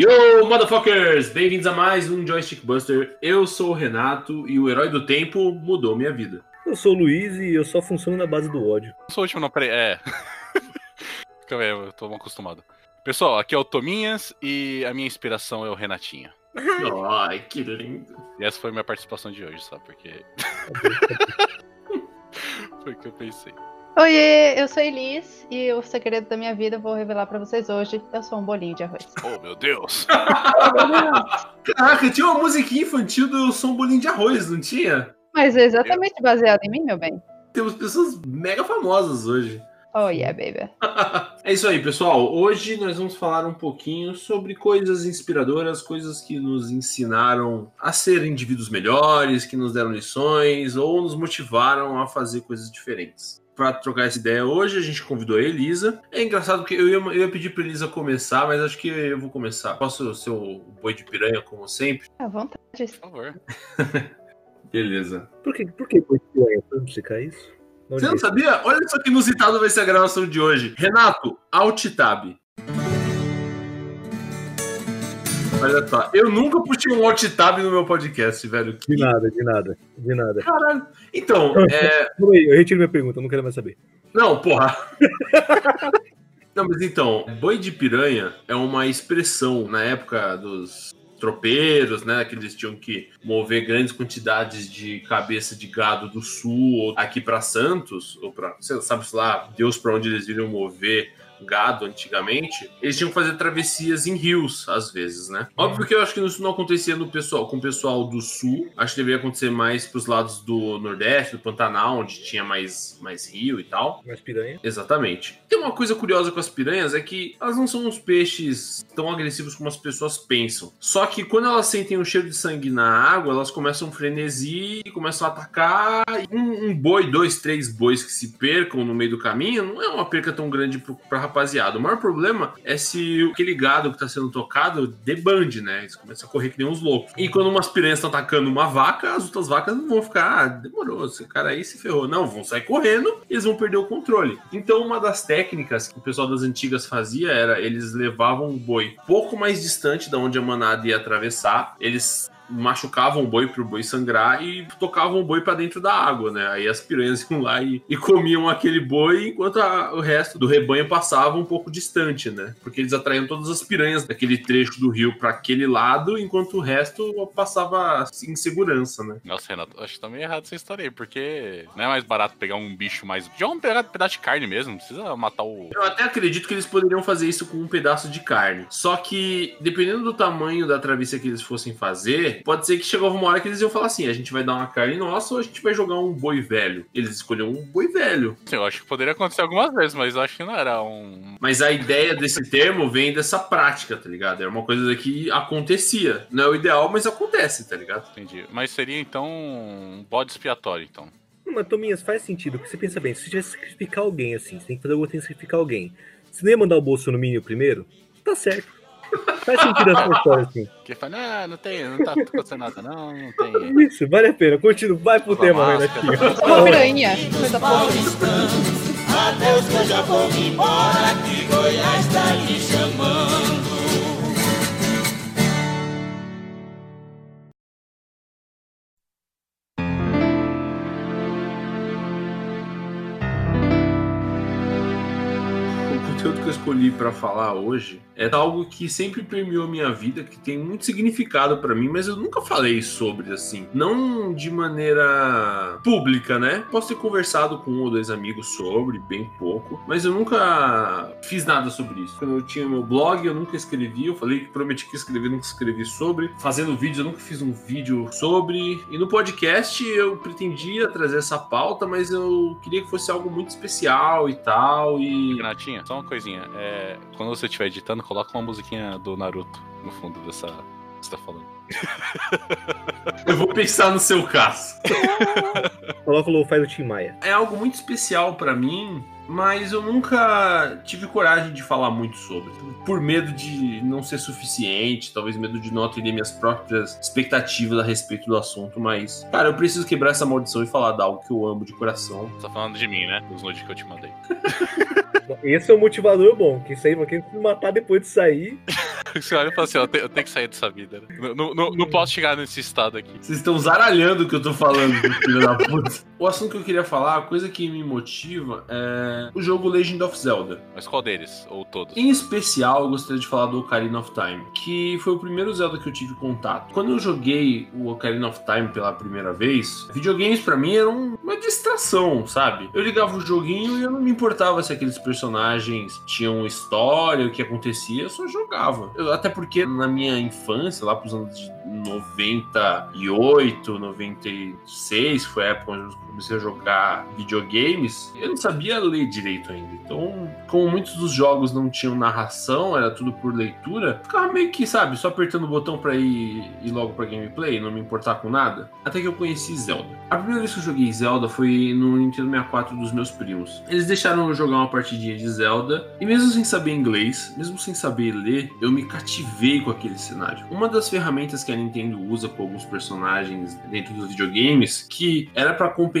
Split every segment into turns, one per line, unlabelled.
Yo, motherfuckers! Bem-vindos a mais um Joystick Buster. Eu sou o Renato e o herói do tempo mudou minha vida.
Eu sou o Luiz e eu só funciono na base do ódio.
Eu sou o último, não, peraí. É. Calma aí, eu tô mal acostumado. Pessoal, aqui é o Tominhas e a minha inspiração é o Renatinho.
Ai, que lindo.
E essa foi a minha participação de hoje, só porque. foi o que eu pensei.
Oiê, eu sou Elis e o segredo da minha vida eu vou revelar pra vocês hoje. Eu sou um bolinho de arroz.
Oh, meu Deus!
Caraca, tinha uma musiquinha infantil do Eu Sou um Bolinho de Arroz, não tinha?
Mas é exatamente baseado em mim, meu bem.
Temos pessoas mega famosas hoje.
Oh yeah, baby.
É isso aí, pessoal. Hoje nós vamos falar um pouquinho sobre coisas inspiradoras, coisas que nos ensinaram a ser indivíduos melhores, que nos deram lições ou nos motivaram a fazer coisas diferentes. Para trocar essa ideia hoje, a gente convidou a Elisa. É engraçado que eu ia, eu ia pedir para Elisa começar, mas acho que eu vou começar. Posso ser o boi de piranha, como sempre?
À vontade.
Por favor.
Beleza.
Por que, por que foi piranha? Pra explicar isso? Onde
Você não
é?
sabia? Olha só que inusitado vai ser a gravação de hoje. Renato, Alt Tab. Olha só, eu nunca puxei um Alt Tab no meu podcast, velho.
De nada, de nada, de nada.
Caralho. Então, é,
eu retiro minha pergunta, eu não quero mais saber.
Não, porra. Não, mas então, boi de piranha é uma expressão na época dos tropeiros, né? Que eles tinham que mover grandes quantidades de cabeça de gado do sul ou aqui para Santos, ou para, sabe lá, Deus para onde eles iriam mover gado antigamente, eles tinham que fazer travessias em rios, às vezes, né? Óbvio que eu acho que isso não acontecia no pessoal, com o pessoal do sul. Acho que deveria acontecer mais pros lados do Nordeste, do Pantanal, onde tinha mais, mais rio e tal.
Mais piranha?
Exatamente. Tem uma coisa curiosa com as piranhas é que elas não são uns peixes tão agressivos como as pessoas pensam. Só que quando elas sentem um cheiro de sangue na água, elas começam um frenesi, começam a atacar. Um, um boi, dois, três bois que se percam no meio do caminho, não é uma perca tão grande pra rapaziada. O maior problema é se aquele gado que tá sendo tocado debande, né? Eles começam a correr que nem uns loucos. E quando umas piranhas estão atacando uma vaca, as outras vacas não vão ficar, ah, demorou, esse cara aí se ferrou. Não, vão sair correndo e eles vão perder o controle. Então, uma das técnicas que o pessoal das antigas fazia era eles levavam o boi pouco mais distante da onde a manada ia atravessar, eles machucavam o boi pro boi sangrar e tocavam o boi para dentro da água, né? Aí as piranhas iam lá e, e comiam aquele boi enquanto a- o resto do rebanho passava um pouco distante, né? Porque eles atraíam todas as piranhas daquele trecho do rio para aquele lado, enquanto o resto passava em segurança, né?
Nossa, Renato, acho que tá meio errado essa história aí, porque não é mais barato pegar um bicho mais. Já um pedaço de carne mesmo, não precisa matar o.
Eu até acredito que eles poderiam fazer isso com um pedaço de carne. Só que, dependendo do tamanho da travessia que eles fossem fazer, pode ser que chegava uma hora que eles iam falar assim: a gente vai dar uma carne nossa ou a gente vai jogar um boi velho. Eles escolheram um boi velho.
Eu acho que poderia acontecer algumas vezes, mas eu acho que não era um.
Mas a ideia desse termo vem dessa prática, tá ligado? É uma coisa que acontecia. Não é o ideal, mas acontece, tá ligado?
Entendi. Mas seria então um bode expiatório, então.
Mas Tominhas, faz sentido, porque você pensa bem, se você tivesse que sacrificar alguém assim, você tem que fazer alguma coisa, sacrificar alguém. Você não ia mandar o Bolsonaro primeiro? Tá certo. Faz sentido essa história assim.
Que fala, ah, não tem, não tá acontecendo nada, não, não tem.
Isso, vale a pena. Continua, vai pro
Usa
tema,
máscara.
Renatinho.
Uma piranha. Coisa boa.
Adeus que eu já vou me embora que Goiás tá me chamando.
Escolhi pra falar hoje é algo que sempre permeou minha vida, que tem muito significado pra mim, mas eu nunca falei sobre assim, não de maneira pública, né? Posso ter conversado com um ou dois amigos sobre, bem pouco, mas eu nunca fiz nada sobre isso. Quando eu tinha meu blog, eu nunca escrevi, eu falei que prometi que ia escrever, nunca escrevi sobre. Fazendo vídeos, eu nunca fiz um vídeo sobre. E no podcast eu pretendia trazer essa pauta, mas eu queria que fosse algo muito especial e tal, e
Renatinha, só uma coisinha. É, quando você estiver editando, coloca uma musiquinha do Naruto no fundo dessa. que você tá falando.
Eu vou pensar no seu caso.
Coloca o lo-fi do Tim Maia.
É algo muito especial pra mim, mas eu nunca tive coragem de falar muito sobre. Por medo de não ser suficiente, talvez medo de não atender minhas próprias expectativas a respeito do assunto, mas, cara, eu preciso quebrar essa maldição e falar de algo que eu amo de coração.
Você tá falando de mim, né? Dos nudes que eu te mandei.
Esse é um motivador bom, que isso aí, pra quem se matar depois de sair.
Você olha e fala assim, ó, eu tenho, que sair dessa vida. Né? Não, não- não- não posso chegar nesse estado aqui.
Vocês estão zaralhando o que eu tô falando, filho da puta. O assunto que eu queria falar, a coisa que me motiva é o jogo Legend of Zelda.
Mas qual deles? Ou todos?
Em especial, eu gostaria de falar do Ocarina of Time, que foi o primeiro Zelda que eu tive contato. Quando eu joguei o Ocarina of Time pela primeira vez, videogames pra mim eram uma distração, sabe? Eu ligava o joguinho e eu não me importava se aqueles personagens tinham história, o que acontecia, eu só jogava. Eu- até porque na minha infância, lá pros anos de 98, 96, que foi a época onde eu comecei a jogar videogames, eu não sabia ler direito ainda. Então, como muitos dos jogos não tinham narração, era tudo por leitura, ficava meio que, sabe, só apertando o botão pra ir, ir logo pra gameplay, não me importar com nada. Até que eu conheci Zelda. A primeira vez que eu joguei Zelda foi no Nintendo 64 dos meus primos. Eles deixaram eu jogar uma partidinha de Zelda, e mesmo sem saber inglês, mesmo sem saber ler, eu me cativei com aquele cenário. Uma das ferramentas que a Nintendo usa com alguns personagens dentro dos videogames, que era pra compensar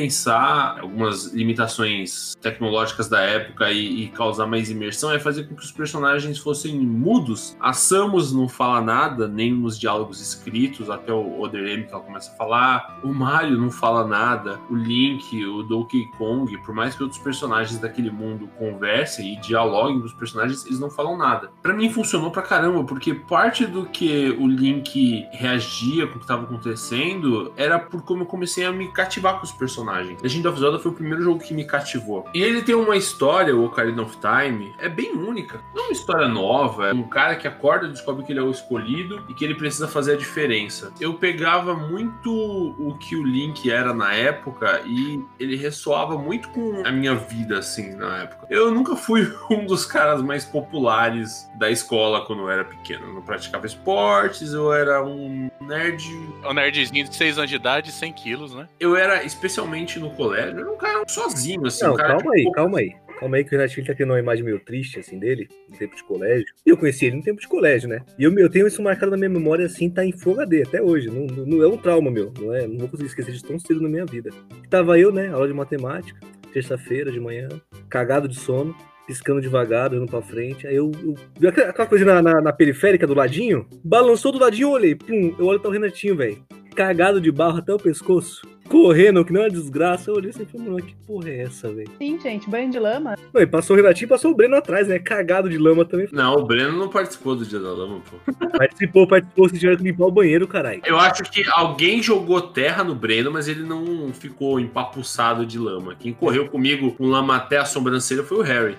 algumas limitações tecnológicas da época e, e causar mais imersão, é fazer com que os personagens fossem mudos. A Samus não fala nada, nem nos diálogos escritos, até o Other M que ela começa a falar. O Mario não fala nada. O Link, o Donkey Kong, por mais que outros personagens daquele mundo conversem e dialoguem com os personagens, eles não falam nada. Pra mim funcionou pra caramba, porque parte do que o Link reagia com o que tava acontecendo era por como eu comecei a me cativar com os personagens. Legend of Zelda foi o primeiro jogo que me cativou. E ele tem uma história, o Ocarina of Time, é bem única. Não é uma história nova, é um cara que acorda e descobre que ele é o escolhido e que ele precisa fazer a diferença. Eu pegava muito o que o Link era na época e ele ressoava muito com a minha vida, assim, na época. Eu nunca fui um dos caras mais populares da escola quando eu era pequeno. Eu não praticava esportes, eu era um nerd
O nerdzinho de 6 anos de idade, 100 quilos, né?
eu era, especialmente no colégio, era um cara sozinho, assim.
Não,
um cara
calma aí,
pouca-
calma aí. Calma aí que o Renato Filho tá criando uma imagem meio triste, assim, dele, no tempo de colégio. E eu conheci ele no tempo de colégio, né? E eu, eu tenho isso marcado na minha memória, assim, tá em HD até hoje. Não, não- é um trauma, meu. Não, é, não vou conseguir esquecer de tão cedo na minha vida. Tava eu, né, aula de matemática, terça-feira de manhã, cagado de sono, piscando devagar, olhando pra frente. Aí eu, eu vi aquela aquela coisa na, na- na periférica do ladinho, balançou do ladinho, eu olhei, pum, eu olho pra o Renatinho, velho. Cagado de barro até o pescoço. Correndo, que não é uma desgraça. Eu olhei assim e falei, mano, que porra é essa, velho?
Sim, gente, banho de lama.
Não, e passou o Renatinho e passou o Breno atrás, né? Cagado de lama também.
Não, o Breno não participou do Dia da Lama, pô.
Participou, participou, se tiver que limpar o banheiro, caralho.
Eu acho que alguém jogou terra no Breno, mas ele não ficou empapuçado de lama. Quem correu comigo com lama até a sobrancelha foi o Harry.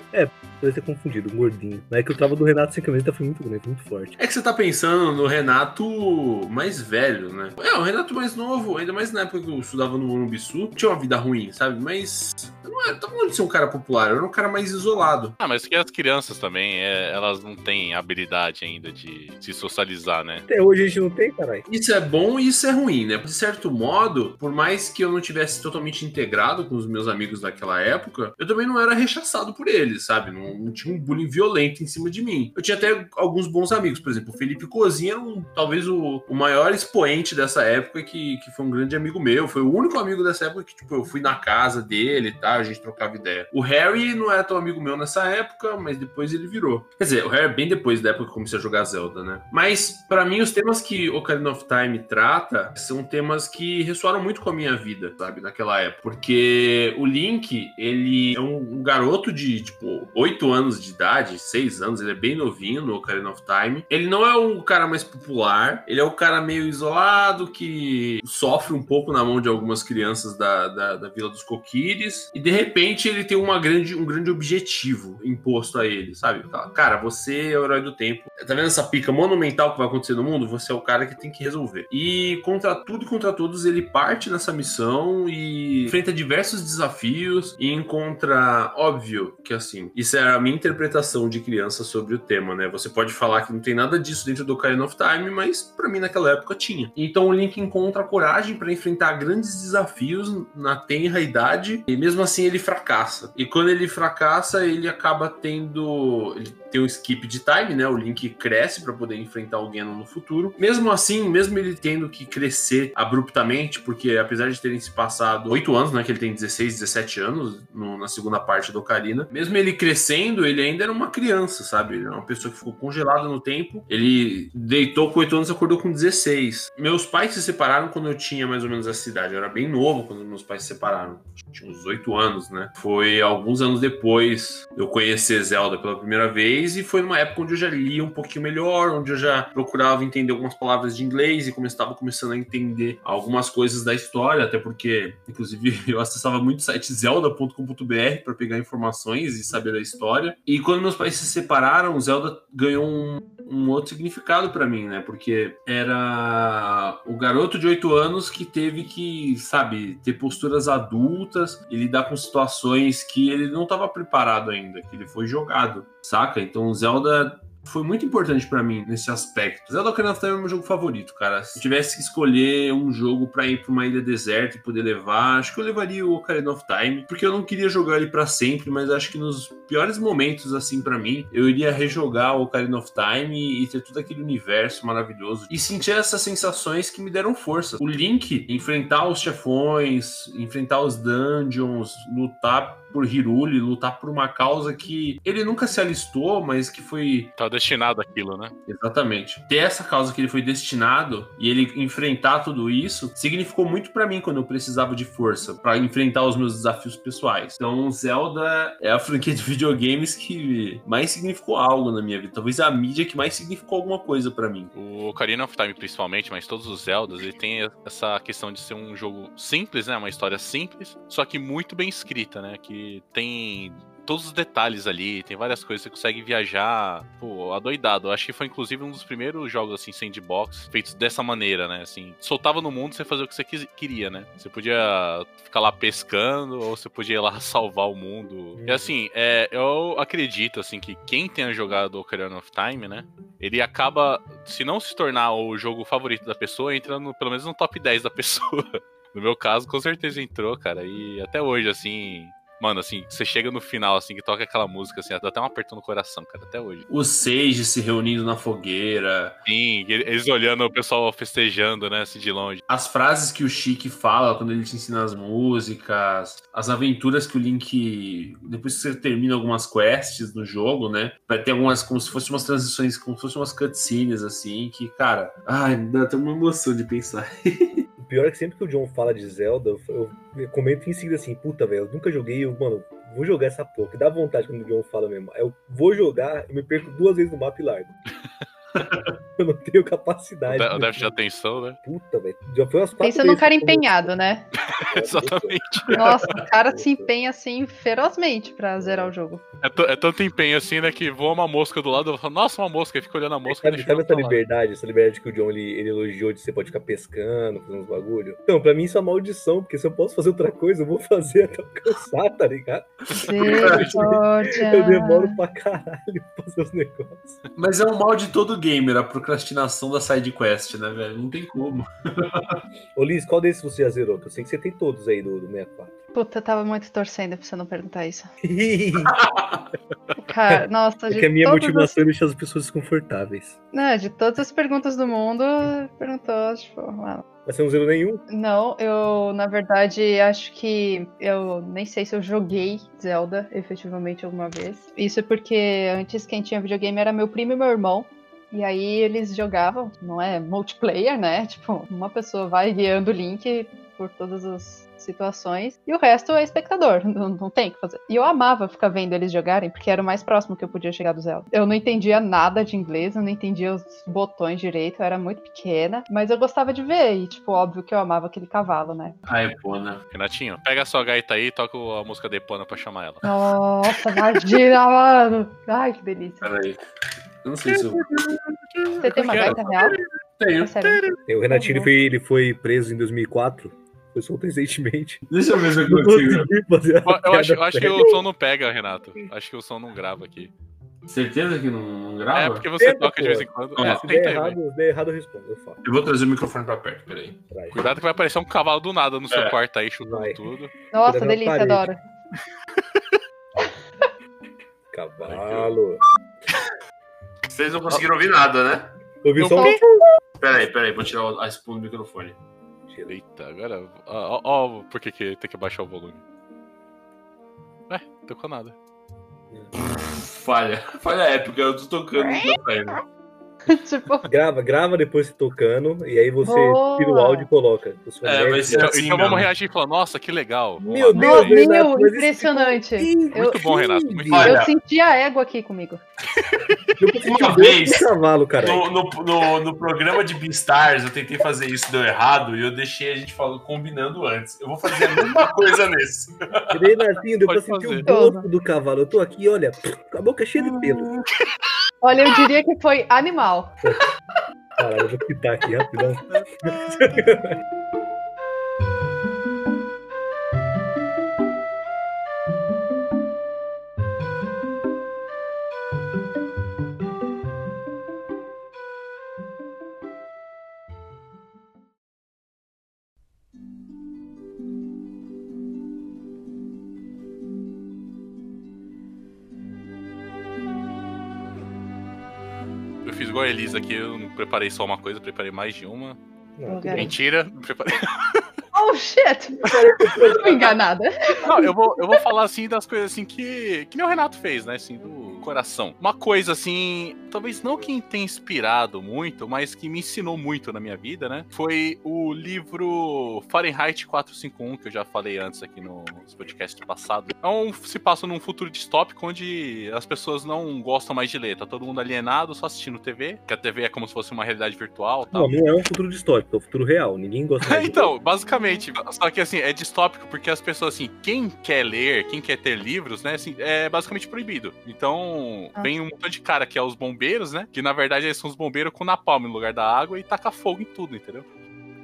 Deve ter confundido, um gordinho. Mas é que eu tava do Renato sem camiseta, foi muito grande, muito forte.
É que você tá pensando no Renato mais velho, né? É, o Renato mais novo, ainda mais na época que eu estudava no Morumbiçu, tinha uma vida ruim, sabe? Mas eu não era, tava falando de ser um cara popular, eu era um cara mais isolado.
Ah, mas que as crianças também, é, elas não têm habilidade ainda de se socializar, né?
Até hoje a gente não tem, caralho.
Isso é bom e isso é ruim, né? De certo modo, por mais que eu não tivesse totalmente integrado com os meus amigos daquela época, eu também não era rechaçado por eles, sabe? Não, não tinha um bullying violento em cima de mim. Eu tinha até alguns bons amigos, por exemplo, o Felipe Cozinha era um, talvez o, o maior expoente dessa época, que, que foi um grande amigo meu. Foi o único amigo dessa época que, tipo, eu fui na casa dele tal, a gente trocava ideia. O Harry não era tão amigo meu nessa época, mas depois ele virou. Quer dizer, o Harry é bem depois da época que eu comecei a jogar Zelda, né? Mas, pra mim, os temas que Ocarina of Time trata são temas que ressoaram muito com a minha vida, sabe? Naquela época. Porque o Link, ele é um, um garoto de, tipo, 8 anos de idade, 6 anos, ele é bem novinho no Ocarina of Time. Ele não é o cara mais popular, ele é o cara meio isolado, que sofre um pouco na mão de algumas crianças da, da, da Vila dos Coquires. E, de repente, ele tem uma grande, um grande objetivo imposto a ele, sabe? Cara, você é o herói do tempo. Tá vendo essa pica monumental que vai acontecer no mundo? Você é o cara que tem que resolver. E contra tudo e contra todos, ele parte nessa missão e enfrenta diversos desafios e encontra, óbvio, que assim, isso é a minha interpretação de criança sobre o tema, né? Você pode falar que não tem nada disso dentro do Ocarina of Time, mas pra mim naquela época tinha. Então o Link encontra coragem pra enfrentar grandes desafios na tenra idade e mesmo assim ele fracassa. E quando ele fracassa, ele acaba tendo. Ele tem um skip de time, né? O Link cresce para poder enfrentar o Ganon no futuro. Mesmo assim, mesmo ele tendo que crescer abruptamente, porque apesar de terem se passado 8 anos, né? Que ele tem 16, 17 anos no- na segunda parte do Ocarina, mesmo ele crescendo, ele ainda era uma criança, sabe? Ele era uma pessoa que ficou congelada no tempo. Ele deitou com 8 anos e acordou com 16. Meus pais se separaram quando eu tinha mais ou menos essa idade. Eu era bem novo quando meus pais se separaram. Tinha uns 8 anos, né? Foi alguns anos depois eu conhecer Zelda pela primeira vez e foi numa época onde eu já lia um pouquinho melhor, onde eu já procurava entender algumas palavras de inglês e estava começando a entender algumas coisas da história, até porque, inclusive, eu acessava muito o site zelda.com.br para pegar informações e saber a história. E quando meus pais se separaram, Zelda ganhou um, um outro significado para mim, né? Porque era o garoto de 8 anos que teve que, sabe, ter posturas adultas e lidar com situações que ele não estava preparado ainda, que ele foi jogado, saca? Então Zelda foi muito importante pra mim nesse aspecto. Zelda Ocarina of Time é meu jogo favorito, cara. Se eu tivesse que escolher um jogo pra ir pra uma ilha deserta e poder levar, acho que eu levaria o Ocarina of Time, porque eu não queria jogar ele pra sempre, mas acho que nos piores momentos assim pra mim, eu iria rejogar o Ocarina of Time e ter todo aquele universo maravilhoso e sentir essas sensações que me deram força. O Link enfrentar os chefões, enfrentar os dungeons, lutar por Hiruli, lutar por uma causa que ele nunca se alistou, mas que foi
Tá destinado aquilo, né?
Exatamente. Ter essa causa que ele foi destinado e ele enfrentar tudo isso significou muito pra mim quando eu precisava de força pra enfrentar os meus desafios pessoais. Então, Zelda é a franquia de videogames que mais significou algo na minha vida. Talvez a mídia que mais significou alguma coisa pra mim.
O Ocarina of Time, principalmente, mas todos os Zeldas, ele tem essa questão de ser um jogo simples, né? Uma história simples, só que muito bem escrita, né? Que tem todos os detalhes ali, tem várias coisas, você consegue viajar, pô, adoidado. Eu acho que foi inclusive um dos primeiros jogos, assim, sandbox, feitos dessa maneira, né? Assim, soltava no mundo, você fazia o que você queria, né? Você podia ficar lá pescando, ou você podia ir lá salvar o mundo. E assim, é, eu acredito, assim, que quem tenha jogado Ocarina of Time, né? Ele acaba, se não se tornar o jogo favorito da pessoa, entrando pelo menos no top 10 da pessoa. No meu caso, com certeza entrou, cara. E até hoje, assim. Mano, assim, você chega no final, assim, que toca aquela música, assim, dá até um apertão no coração, cara, até hoje.
Os Sage se reunindo na fogueira,
Sim, ele- eles olhando o pessoal festejando, né, assim, de longe.
as frases que o Chique fala quando ele te ensina as músicas, as aventuras que o Link. Depois que você termina algumas quests no jogo, né? Vai ter algumas. como se fossem umas transições, como se fossem umas cutscenes, assim, que, cara. Ai, dá até uma emoção de pensar.
Pior é que sempre que o John fala de Zelda, eu comento em seguida assim, puta, velho, eu nunca joguei, eu, mano, vou jogar essa porra. Que dá vontade quando o John fala mesmo. Eu vou jogar, eu me perco duas vezes no mapa e largo. eu não tenho capacidade.
de- o déficit de atenção, né?
Puta, velho. Já foi umas quatro
Pensa num cara empenhado, né?
Exatamente.
Nossa, o cara se empenha assim ferozmente pra zerar o jogo.
É, é tanto empenho assim, né, que voa uma mosca do lado, eu falo, nossa, uma mosca, e fica olhando a mosca e
Sabe, sabe essa liberdade, essa liberdade que o John ele, ele elogiou de você pode ficar pescando, fazendo uns bagulho? Então, pra mim isso é uma maldição, porque se eu posso fazer outra coisa, eu vou fazer até eu cansar, tá ligado? Eu demoro pra caralho pra fazer os negócios.
Mas é o mal de todo gamer, a procrastinação da side quest, né, velho? Não tem como.
Ô Liz, qual desses você já zerou? Que eu sei que você tem todos aí do, do 64.
Puta, eu tava muito torcendo pra você não perguntar isso. Cara, nossa,
É
de
que a minha motivação é deixar as pessoas desconfortáveis.
Não, de todas as perguntas do mundo, perguntou, tipo, mano.
Mas você não zerou nenhum?
Não, eu, na verdade, acho que eu nem sei se eu joguei Zelda efetivamente alguma vez. Isso é porque antes quem tinha videogame era meu primo e meu irmão. E aí eles jogavam, não é multiplayer, né? Tipo, uma pessoa vai guiando o Link por todas as situações e o resto é espectador, não, não tem o que fazer. E eu amava ficar vendo eles jogarem porque era o mais próximo que eu podia chegar do Zelda. Eu não entendia nada de inglês, eu não entendia os botões direito, eu era muito pequena, mas eu gostava de ver e, tipo, óbvio que eu amava aquele cavalo, né?
A Epona.
Renatinho, pega a sua gaita aí e toca a música de Epona pra chamar ela.
Nossa, imagina, mano! Ai, que delícia.
Peraí. Eu não sei se eu
Você tem uma gaita real?
tenho.
É sério?
O Renatinho ele foi, ele foi preso em 2004. Foi solto recentemente.
Deixa eu ver se eu
Não
consigo.
Eu, eu acho, eu acho que o som não pega, Renato. Acho que o som não grava aqui.
Certeza que não, não grava?
É, porque você
Tenta,
toca de vez
pô.
em quando.
Ah,
É,
Se der errado, der errado, eu respondo. Eu falo.
Eu vou trazer o microfone pra perto, peraí.
Traz.
Cuidado que vai aparecer um cavalo do nada no seu
É.
quarto aí chutando
Vai.
tudo.
Nossa,
Cuidado
delícia, adoro.
Cavalo.
Vocês não conseguiram ouvir nada, né?
Eu
só um.
Peraí, peraí, vou tirar a espuma do microfone.
Eita, agora. Ó, ó, ó por que, que tem que baixar o volume. Ué, não tocou nada.
Falha. Falha épica, eu tô tocando tô saindo.
tipo,
Grava, grava depois se tocando, e aí você
Boa.
tira o áudio e coloca.
É,
é
vai ser
Então,
assim
então vamos reagir e falar, nossa, que legal.
Meu
lá.
Deus, Renato,
meu,
mas esse
impressionante. Eu-
Muito bom, Renato, muito.
Olha,
Eu senti a égua aqui comigo.
Uma vez,
cavalo, cara.
No, no, no, no programa de Beastars, eu tentei fazer isso, deu errado, e eu deixei a gente falando, combinando antes. Eu vou fazer a mesma coisa nesse.
Renatinho, deu pra
Pode
sentir
fazer.
o gosto do cavalo. Eu tô aqui, olha, com a boca cheia de pelo.
Olha, eu diria que foi animal.
Caralho, eu vou quitar aqui rapidão.
Elisa aqui, eu não preparei só uma coisa, preparei mais de uma.
Não.
Mentira, não preparei.
Oh, shit! Fui enganada.
Não, eu vou, eu vou falar assim das coisas assim que. Que nem o Renato fez, né? Assim, do coração. Uma coisa assim, talvez não que tenha inspirado muito, mas que me ensinou muito na minha vida, né? Foi o livro Fahrenheit 451, que eu já falei antes aqui no, nos podcasts passados. É um, se passa num futuro distópico onde as pessoas não gostam mais de ler. Tá todo mundo alienado, só assistindo TV, que a TV é como se fosse uma realidade virtual tal.
Não, não é um futuro distópico, é um futuro real. Ninguém gosta mais de-
então, basicamente. Só que assim, é distópico porque as pessoas, assim, quem quer ler, quem quer ter livros, né, assim, é basicamente proibido. Então,
Ah.
vem um montão de cara que é os bombeiros, né? Que na verdade eles são os bombeiros com napalm no lugar da água e taca fogo em tudo, entendeu?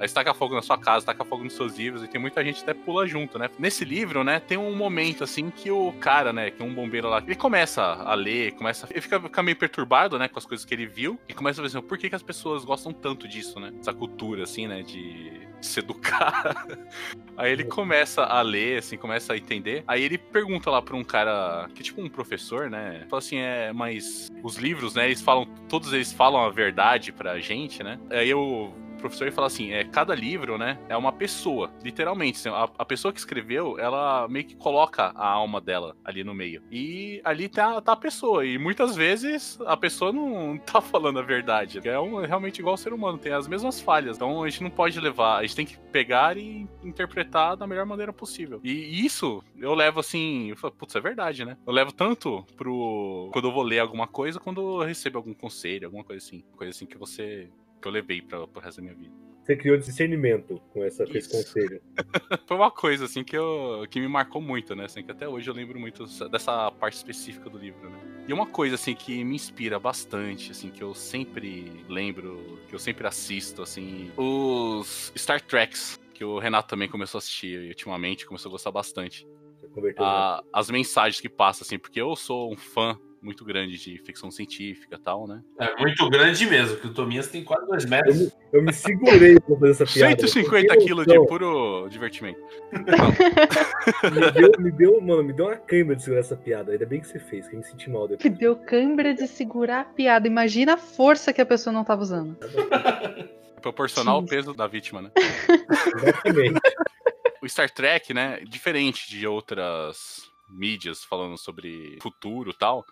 Aí você taca fogo na sua casa, taca fogo nos seus livros, e tem muita gente que até pula junto, né? Nesse livro, né, tem um momento, assim, que o cara, né, que é um bombeiro lá, ele começa a ler, começa. Ele fica, fica meio perturbado, né, com as coisas que ele viu, e começa a ver assim, por que, que as pessoas gostam tanto disso, né? Essa cultura, assim, né, de, se educar. Aí ele começa a ler, assim, começa a entender. Aí ele pergunta lá pra um cara, que é tipo um professor, né? Fala assim, é, mas os livros, né, eles falam, todos eles falam a verdade pra gente, né? Aí o professor ele fala assim, é, cada livro, né, é uma pessoa, literalmente. assim, a, a pessoa que escreveu, ela meio que coloca a alma dela ali no meio. E ali tá, tá a pessoa. E muitas vezes a pessoa não tá falando a verdade. É um, realmente igual ao ser humano, tem as mesmas falhas. Então a gente não pode levar, a gente tem que pegar e interpretar da melhor maneira possível. E isso eu levo assim, eu falo, putz, é verdade, né? Eu levo tanto pro. Quando eu vou ler alguma coisa, quando eu recebo algum conselho, alguma coisa assim. Coisa assim que você. Que eu levei pra, pro resto da minha vida.
Você criou discernimento com, essa, com esse conselho.
Foi uma coisa, assim, que, eu, que me marcou muito, né? Assim, que até hoje eu lembro muito dessa parte específica do livro, né? E uma coisa, assim, que me inspira bastante, assim, que eu sempre lembro, que eu sempre assisto, assim, os Star Treks, que o Renato também começou a assistir ultimamente, começou a gostar bastante.
Né?
A- as mensagens que passam, assim, porque eu sou um fã muito grande de ficção científica e tal, né?
É muito grande mesmo, que o Tominhas tem quase dois
Eu
metros.
me, eu me segurei pra fazer essa piada.
150
Tem
quilos de puro divertimento.
Me deu, me deu, mano, me deu uma câimbra de segurar essa piada. Ainda bem que você fez, que eu me senti mal depois.
deu câimbra de segurar a piada. Imagina a força que a pessoa não tava usando.
Proporcional ao peso da vítima, né?
Exatamente.
o Star Trek, né, diferente de outras mídias falando sobre futuro e tal,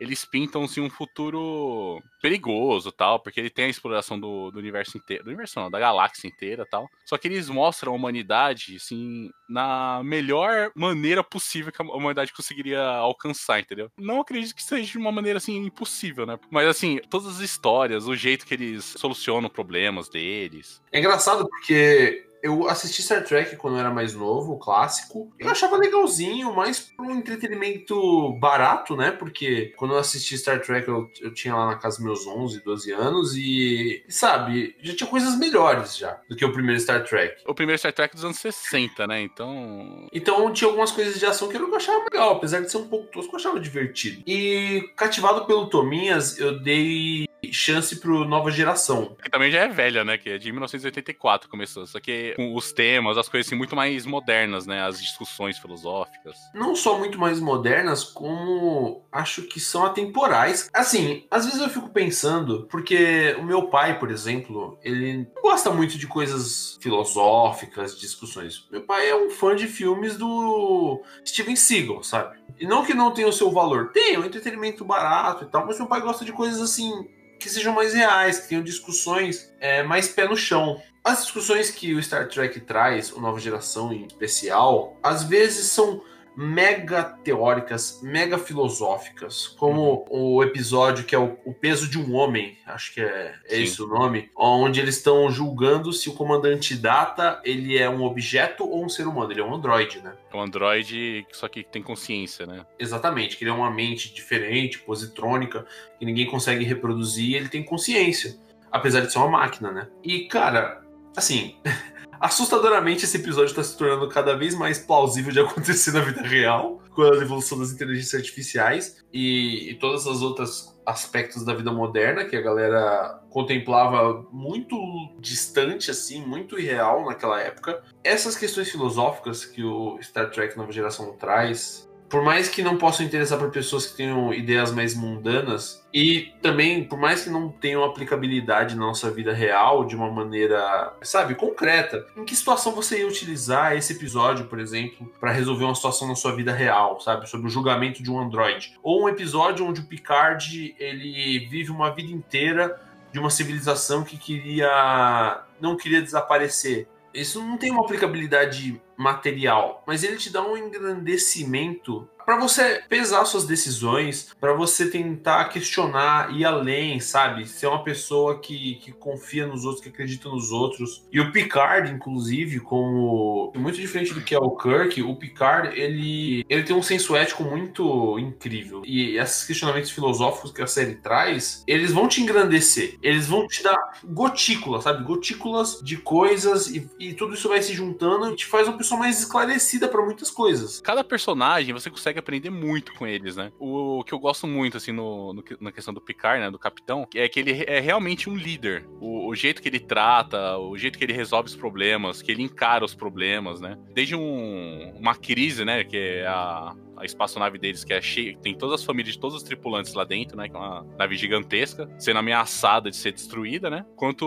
eles pintam assim, um futuro perigoso tal, porque ele tem a exploração do, do universo inteiro, do universo não, da galáxia inteira tal. Só que eles mostram a humanidade, assim, na melhor maneira possível que a humanidade conseguiria alcançar, entendeu? Não acredito que seja de uma maneira, assim, impossível, né? Mas, assim, todas as histórias, o jeito que eles solucionam problemas deles,
É engraçado porque eu assisti Star Trek quando eu era mais novo, o clássico. Eu achava legalzinho, mas por um entretenimento barato, né? Porque quando eu assisti Star Trek eu, eu tinha lá na casa meus 11, 12 anos e, e, sabe, já tinha coisas melhores já do que o primeiro Star Trek.
o primeiro Star Trek dos anos 60, né? Então,
Então tinha algumas coisas de ação que eu não achava legal, apesar de ser um pouco tosco, eu achava divertido. E cativado pelo Tominhas, eu dei chance pro nova geração.
Que também já é velha, né? Que é de 1984 começou. Só que com os temas, as coisas assim, muito mais modernas, né? As discussões filosóficas.
Não só muito mais modernas, como acho que são atemporais. Assim, às vezes eu fico pensando, porque o meu pai, por exemplo, ele gosta muito de coisas filosóficas, discussões. Meu pai é um fã de filmes do Steven Seagal, sabe? E não que não tenha o seu valor, tem, é um entretenimento barato e tal, mas meu pai gosta de coisas assim que sejam mais reais, que tenham discussões é, mais pé no chão. As discussões que o Star Trek traz, o Nova Geração em especial, às vezes são mega teóricas, mega filosóficas, como o episódio que é o, o peso de um homem, acho que é, é
Sim.
esse o nome, onde eles estão julgando se o comandante Data ele é um objeto ou um ser humano, ele é um androide, né?
É um androide, só que tem consciência, né?
Exatamente, que ele é uma mente diferente, positrônica, que ninguém consegue reproduzir, ele tem consciência, apesar de ser uma máquina, né? E, cara, assim, assustadoramente esse episódio está se tornando cada vez mais plausível de acontecer na vida real, com a evolução das inteligências artificiais e, e todas as outras aspectos da vida moderna que a galera contemplava muito distante assim, muito irreal naquela época. Essas questões filosóficas que o Star Trek Nova Geração traz, por mais que não possam interessar para pessoas que tenham ideias mais mundanas e também por mais que não tenham aplicabilidade na nossa vida real de uma maneira, sabe, concreta. Em que situação você ia utilizar esse episódio, por exemplo, para resolver uma situação na sua vida real, sabe, sobre o julgamento de um androide? Ou um episódio onde o Picard ele vive uma vida inteira de uma civilização que queria não queria desaparecer. Isso não tem uma aplicabilidade material, mas ele te dá um engrandecimento para você pesar suas decisões, para você tentar questionar, ir além, sabe? Ser uma pessoa que, que confia nos outros, que acredita nos outros. E o Picard, inclusive, como muito diferente do que é o Kirk, o Picard ele, ele tem um senso ético muito incrível. E esses questionamentos filosóficos que a série traz, eles vão te engrandecer, eles vão te dar gotículas, sabe? Gotículas de coisas e, e tudo isso vai se juntando e te faz uma pessoa mais esclarecida para muitas coisas.
Cada personagem você consegue aprender muito com eles, né? O que eu gosto muito, assim, no, no- na questão do Picard, né? Do capitão, é que ele é realmente um líder. O, o jeito que ele trata, o jeito que ele resolve os problemas, que ele encara os problemas, né? Desde um- uma crise, né? Que é a, a espaçonave deles, que é cheia, tem todas as famílias de todos os tripulantes lá dentro, né? Que é uma nave gigantesca, sendo ameaçada de ser destruída, né? Quanto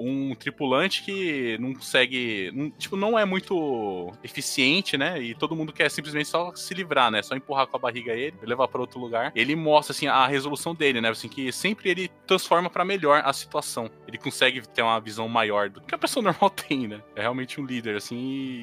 um tripulante que não consegue. não- tipo, não é muito eficiente, né? E todo mundo quer simplesmente só se livrar, né? Só empurrar com a barriga ele, levar para outro lugar. Ele mostra, assim, a resolução dele, né? Assim, que sempre ele transforma para melhor a situação. Ele consegue ter uma visão maior do que a pessoa normal tem, né? É realmente um líder, assim,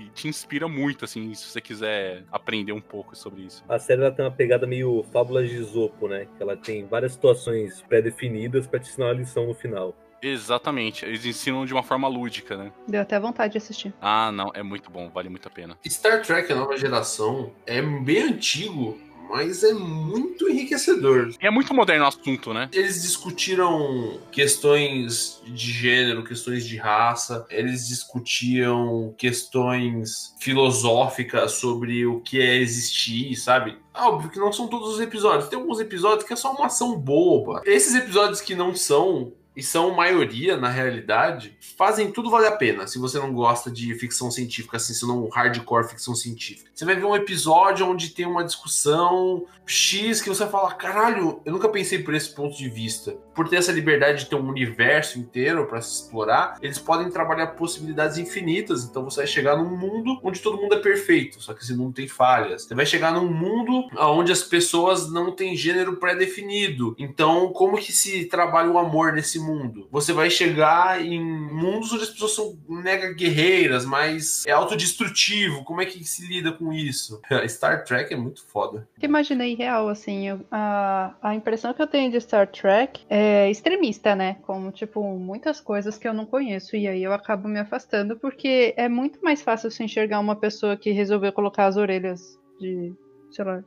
e te inspira muito, assim, se você quiser aprender um pouco sobre isso.
A série ela tem uma pegada meio fábulas de Isopo, né? Que ela tem várias situações pré-definidas pra te ensinar uma lição no final.
Exatamente. Eles ensinam de uma forma lúdica, né?
Deu até vontade de assistir.
Ah, não, é muito bom, vale muito a pena.
Star Trek, a nova geração, é bem antigo, mas é muito enriquecedor.
E é muito moderno o assunto, né?
Eles discutiram questões de gênero, questões de raça, eles discutiam questões filosóficas sobre o que é existir, sabe? Óbvio que não são todos os episódios. Tem alguns episódios que é só uma ação boba. Esses episódios que não são e são maioria na realidade, fazem tudo valer a pena. Se você não gosta de ficção científica, assim, se não hardcore ficção científica. Você vai ver um episódio onde tem uma discussão X que você vai falar, caralho, eu nunca pensei por esse ponto de vista. Por ter essa liberdade de ter um universo inteiro para se explorar, eles podem trabalhar possibilidades infinitas. Então você vai chegar num mundo onde todo mundo é perfeito, só que esse mundo tem falhas. Você vai chegar num mundo onde as pessoas não têm gênero pré-definido. Então, como que se trabalha o amor nesse mundo? Você vai chegar em mundos onde as pessoas são mega guerreiras, mas é autodestrutivo. Como é que se lida com isso? Star Trek é muito foda.
Que imaginei real, assim, eu- a, a impressão que eu tenho de Star Trek é extremista, né? Como, tipo, muitas coisas que eu não conheço. E aí eu acabo me afastando, porque é muito mais fácil se enxergar uma pessoa que resolveu colocar as orelhas de, sei lá,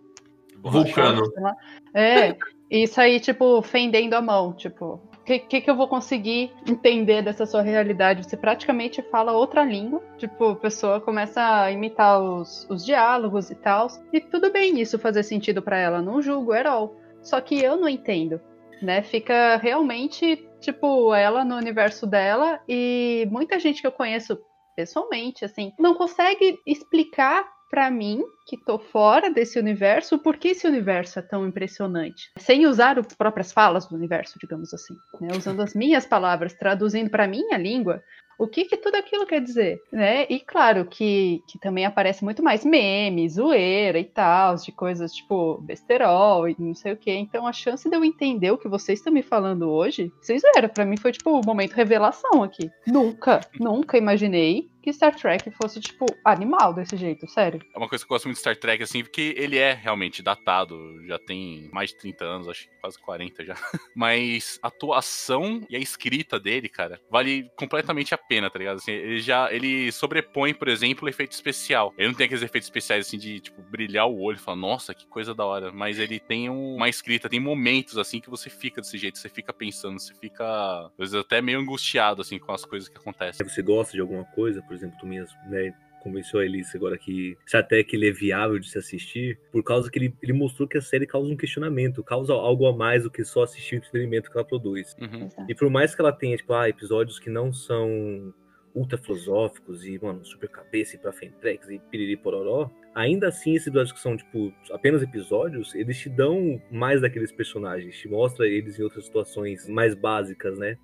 Vulcano.
sei lá. É, e sair, tipo, fendendo a mão, tipo. Que, que, que eu vou conseguir entender dessa sua realidade? Você praticamente fala outra língua. Tipo, a pessoa começa a imitar os, os diálogos e tal. E tudo bem isso fazer sentido pra ela. Não julgo at all. Só que eu não entendo. né? Fica realmente, tipo, ela no universo dela e muita gente que eu conheço pessoalmente, assim, não consegue explicar pra mim, que tô fora desse universo, por que esse universo é tão impressionante. Sem usar as próprias falas do universo, digamos assim, né? Usando as minhas palavras, traduzindo pra minha língua, o que, que tudo aquilo quer dizer, né? E claro que, que também aparece muito mais meme, zoeira e tal, de coisas tipo besterol e não sei o que. Então a chance de eu entender o que vocês estão me falando hoje, vocês viram, para mim foi tipo o momento revelação aqui. Nunca, nunca imaginei que Star Trek fosse, tipo, animal desse jeito, sério.
É uma coisa que eu gosto muito de Star Trek, assim, porque ele é realmente datado, já tem mais de 30 anos, acho que quase 40 já. Mas a atuação e a escrita dele, cara, vale completamente a pena, tá ligado? Assim, ele já, ele sobrepõe, por exemplo, o efeito especial. Ele não tem aqueles efeitos especiais, assim, de, tipo, brilhar o olho e falar, nossa, que coisa da hora. Mas ele tem um, uma escrita, tem momentos, assim, que você fica desse jeito, você fica pensando, você fica, às vezes, até meio angustiado, assim, com as coisas que acontecem.
Você gosta de alguma coisa, por exemplo, tu mesmo, né? Convenceu a Elise agora que se até que ele é viável de se assistir, por causa que ele, ele mostrou que a série causa um questionamento, causa algo a mais do que só assistir o entretenimento que ela produz.
Uhum.
E por mais que ela tenha, tipo, ah, episódios que não são ultra filosóficos e, mano, super cabeça e pra Fentrex e piriri pororó, ainda assim esses episódios que são, tipo, apenas episódios, eles te dão mais daqueles personagens, te mostra eles em outras situações mais básicas, né?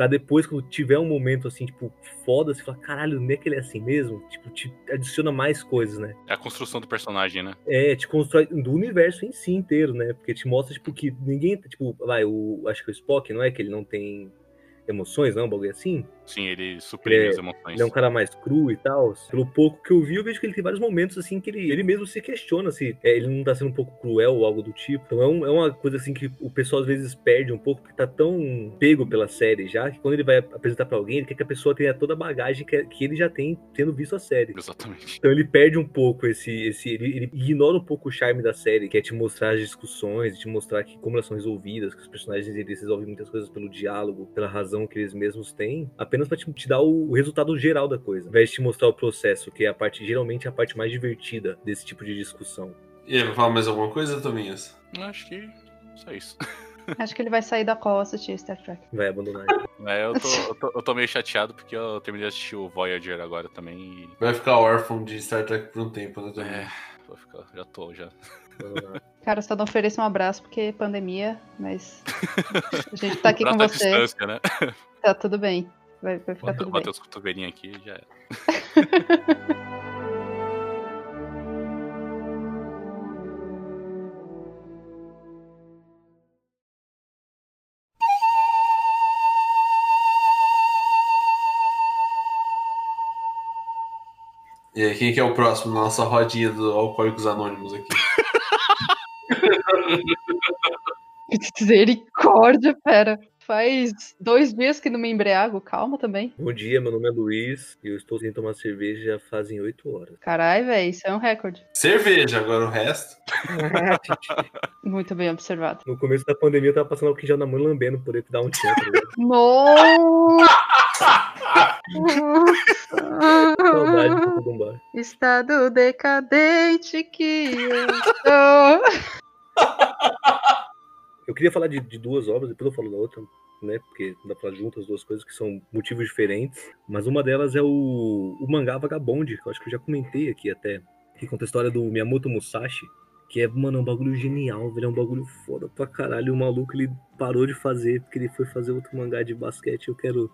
Pra depois, quando tiver um momento assim, tipo, foda, você fala, caralho, não é que ele é assim mesmo? Tipo, te adiciona mais coisas, né?
É a construção do personagem, né?
É, te constrói do universo em si inteiro, né? Porque te mostra, tipo, que ninguém, tipo, vai, o, acho que o Spock, não é que ele não tem emoções, não, um bagulho assim?
Sim, ele suprime
É,
as emoções.
Ele é um cara mais cru e tal. Pelo pouco que eu vi, eu vejo que ele tem vários momentos assim que ele, ele mesmo se questiona se é, ele não tá sendo um pouco cruel ou algo do tipo. Então é, um- é uma coisa assim que o pessoal às vezes perde um pouco, porque tá tão pego pela série já, que quando ele vai apresentar pra alguém, ele quer que a pessoa tenha toda a bagagem que, que ele já tem tendo visto a série.
Exatamente.
Então ele perde um pouco esse. esse ele, ele ignora um pouco o charme da série, que é te mostrar as discussões, te mostrar que, como elas são resolvidas, que os personagens eles resolvem muitas coisas pelo diálogo, pela razão que eles mesmos têm, apenas pra te, te dar o, o resultado geral da coisa, ao invés de te mostrar o processo, que é a parte, geralmente, a parte mais divertida desse tipo de discussão.
E ele vai falar mais alguma coisa, Tominhas?
Acho que só isso.
Acho que ele vai sair da call assistir Star Trek.
Vai abandonar.
É, eu, tô, eu, tô, eu tô meio chateado porque eu terminei de assistir o Voyager agora também e.
Vai ficar órfão de Star Trek por um tempo, né, Tominhas?
É, vou ficar, já tô, já.
Cara, só não ofereça um abraço porque é pandemia, mas a gente tá aqui com
Abraço à
você.
distância, né?
Tá tudo bem. Vai, vai ficar
Vou
tudo bem.
bater os cotovelinhos aqui e já era.
E aí, quem que é o próximo na nossa rodinha do Alcoólicos Anônimos aqui?
Misericórdia, pera. Faz dois dias que não me embriago, calma também.
Bom dia, meu nome é Luiz e eu estou sem tomar cerveja já fazem oito horas.
Caralho, velho, isso é um recorde.
Cerveja, agora o resto.
Muito bem observado.
No começo da pandemia eu tava passando álcool em gel na mão lambendo por ele dar um tchan, tá ligado? Saudade
Nossa!
do.
Estado decadente que eu sou.
Eu queria falar de, de duas obras, depois eu falo da outra, né? Porque dá pra juntas as duas coisas que são motivos diferentes. Mas uma delas é o, o mangá Vagabond, que eu acho que eu já comentei aqui até. Que conta a história do Miyamoto Musashi. Que é, mano, é um bagulho genial, velho. É um bagulho foda pra caralho. O maluco ele parou de fazer porque ele foi fazer outro mangá de basquete. Eu quero.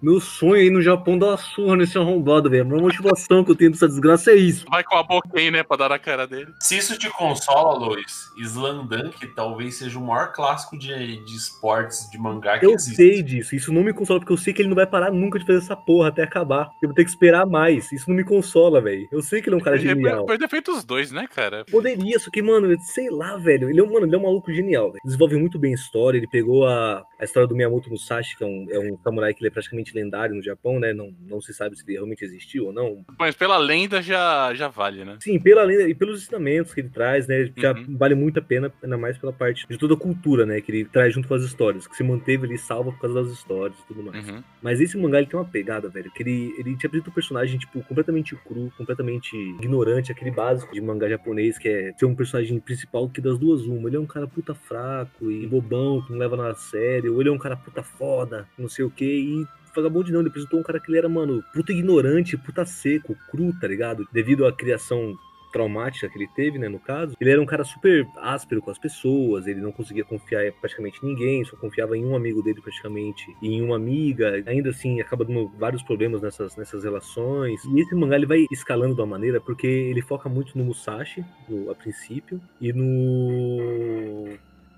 Meu sonho é ir no Japão dar uma surra nesse arrombado, velho. A maior motivação que eu tenho dessa desgraça é isso.
Vai com a boquinha, né, pra dar na cara dele.
Se isso te consola, Luiz, Slandunk talvez seja o maior clássico de, de esportes de mangá que
Eu
existe.
sei disso, isso não me consola, porque eu sei que ele não vai parar nunca de fazer essa porra até acabar. Eu vou ter que esperar mais. Isso não me consola, velho. Eu sei que ele é um cara
Ele
genial.
pode ter feito os dois, né, cara?
Poderia, só que, mano, sei lá, velho. Ele é, um- mano, ele é um maluco genial, velho. Desenvolve muito bem a história. Ele pegou a, a história do Miyamoto Musashi, que é um, é um samurai que ele é praticamente lendário no Japão, né? Não, não se sabe se ele realmente existiu ou não.
Mas pela lenda já, já vale, né?
Sim, pela lenda e pelos ensinamentos que ele traz, né? Já
Uhum.
vale muito a pena, ainda mais pela parte de toda a cultura, né? Que ele traz junto com as histórias, que se manteve ali salva por causa das histórias e tudo mais.
Uhum.
Mas esse mangá ele tem uma pegada, velho, que ele, ele te apresenta um personagem, tipo, completamente cru, completamente ignorante, aquele básico de mangá japonês, que é ser um personagem principal que das duas uma. Ele é um cara puta fraco e bobão, que não leva nada a sério, ou ele é um cara puta foda, não sei o que, e Vagabundo não, ele apresentou um cara que ele era, mano, puta ignorante, puta seco, cru, tá ligado? Devido à criação traumática que ele teve, né, no caso, ele era um cara super áspero com as pessoas, ele não conseguia confiar em praticamente ninguém, só confiava em um amigo dele praticamente e em uma amiga, ainda assim acaba dando vários problemas nessas, nessas relações. E esse mangá ele vai escalando de uma maneira porque ele foca muito no Musashi, no, a princípio, e no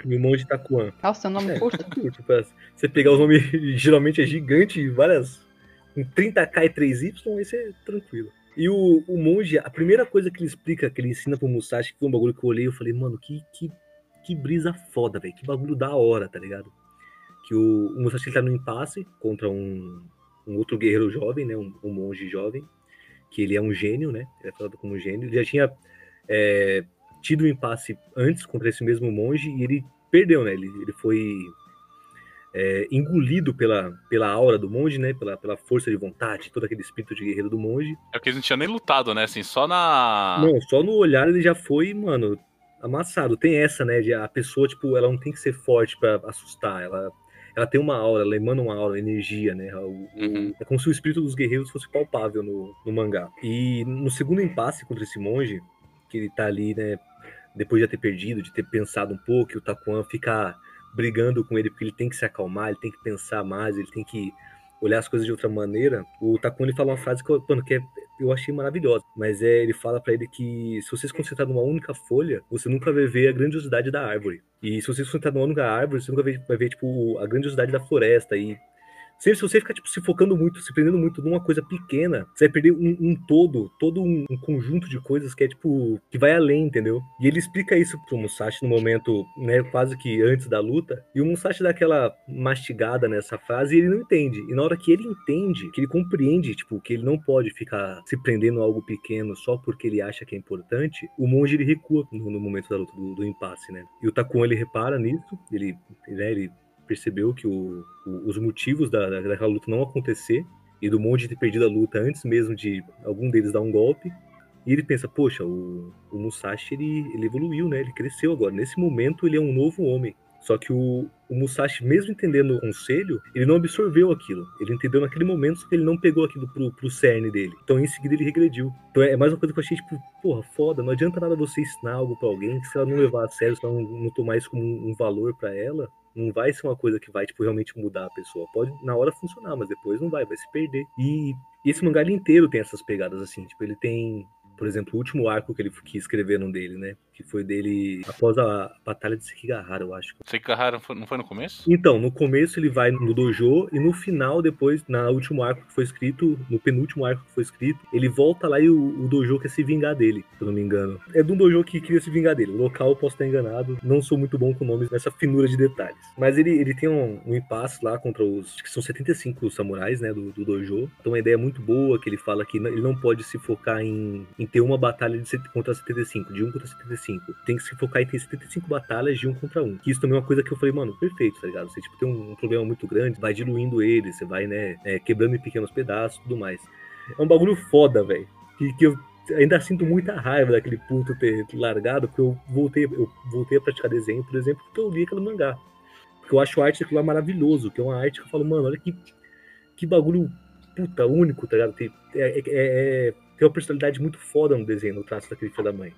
e o Monge Takuan.
Nossa, é um nome
É,
curto.
curto, pra você pegar os nomes, geralmente é gigante, várias. Com 30k e 3y, esse é tranquilo. E o, o monge, a primeira coisa que ele explica, que ele ensina pro Musashi, que foi um bagulho que eu olhei, eu falei, mano, que, que, que brisa foda, velho. Que bagulho da hora, tá ligado? Que o, o Musashi ele tá no impasse contra um, um outro guerreiro jovem, né? Um, um monge jovem, que ele é um gênio, né? Ele é falado como um gênio. Ele já tinha é, tido um impasse antes contra esse mesmo monge e ele perdeu, né? Ele, ele foi é, engolido pela, pela aura do monge, né? Pela, pela força de vontade, todo aquele espírito de guerreiro do monge.
É porque eles não tinham nem lutado, né? Assim, só na.
Não, só no olhar ele já foi, mano, amassado. Tem essa, né? De a pessoa, tipo, ela não tem que ser forte pra assustar. Ela, ela tem uma aura, ela emana uma aura, energia, né? O-
Uhum.
É como se o espírito dos guerreiros fosse palpável no, no mangá. E no segundo impasse contra esse monge, que ele tá ali, né? Depois de ter perdido, de ter pensado um pouco, e o Takuan fica brigando com ele porque ele tem que se acalmar, ele tem que pensar mais, ele tem que olhar as coisas de outra maneira. O Takuan ele fala uma frase que mano, que é- eu achei maravilhosa, mas é ele fala pra ele que se você se concentrar numa única folha, você nunca vai ver a grandiosidade da árvore. E se você se concentrar numa única árvore, você nunca vai, vai ver tipo a grandiosidade da floresta e se, se você ficar tipo, se focando muito, se prendendo muito numa coisa pequena, você vai perder um, um todo, todo um, um conjunto de coisas que é tipo, que vai além, entendeu? E ele explica isso pro Musashi no momento, né, quase que antes da luta, e o Musashi dá aquela mastigada nessa frase e ele não entende. E na hora que ele entende, que ele compreende, tipo, que ele não pode ficar se prendendo a algo pequeno só porque ele acha que é importante, o monge ele recua no, no momento da luta, do, do impasse, né? E o Takuan ele repara nisso, ele, né, ele percebeu que o- o- os motivos da, da- daquela luta não acontecer e do monge ter perdido a luta antes mesmo de algum deles dar um golpe. E ele pensa, poxa, o, o Musashi ele, ele evoluiu, né? Ele cresceu agora. Nesse momento ele é um novo homem. Só que o, o Musashi, mesmo entendendo o conselho, ele não absorveu aquilo. Ele entendeu naquele momento, só que ele não pegou aquilo pro, pro cerne dele. Então em seguida ele regrediu. Então é mais uma coisa que eu achei, tipo, porra, foda. Não adianta nada você ensinar algo pra alguém que se ela não levar a sério, se ela não, não tomar isso como um, um valor pra ela, não vai ser uma coisa que vai, tipo, realmente mudar a pessoa. Pode na hora funcionar, mas depois não vai, vai se perder. E, esse mangá inteiro tem essas pegadas assim. Tipo, ele tem, por exemplo, o último arco que ele que escreveram dele, né? Que foi dele após a batalha de Sekigahara, eu acho.
Sekigahara não foi, no começo?
Então, no começo ele vai no dojo e no final, depois, na último arco que foi escrito, no penúltimo arco que foi escrito, ele volta lá e o, o dojo quer se vingar dele, se eu não me engano. É de um dojo que queria se vingar dele. O local eu posso estar enganado, não sou muito bom com nomes nessa finura de detalhes. Mas ele, ele tem um, um impasse lá contra os. Acho que são 75 samurais, né, do, do dojo. Então, uma ideia muito boa que ele fala que ele não pode se focar em, em ter uma batalha de, contra 75, de um contra 75. Tem que se focar em ter 75 batalhas de um contra um. Que isso também é uma coisa que eu falei, mano, perfeito, tá ligado? Você tipo, tem um, um problema muito grande, vai diluindo ele, você vai, né, é, quebrando em pequenos pedaços e tudo mais. É um bagulho foda, velho. Que, que eu ainda sinto muita raiva daquele puto ter largado, porque eu voltei, eu voltei a praticar desenho, por exemplo, porque eu li aquele mangá. Porque eu acho a arte daquilo lá maravilhoso, que é uma arte que eu falo, mano, olha que, que bagulho puta, único, tá ligado? Tem, é, é- é- tem uma personalidade muito foda no desenho, no traço daquele filho da mãe.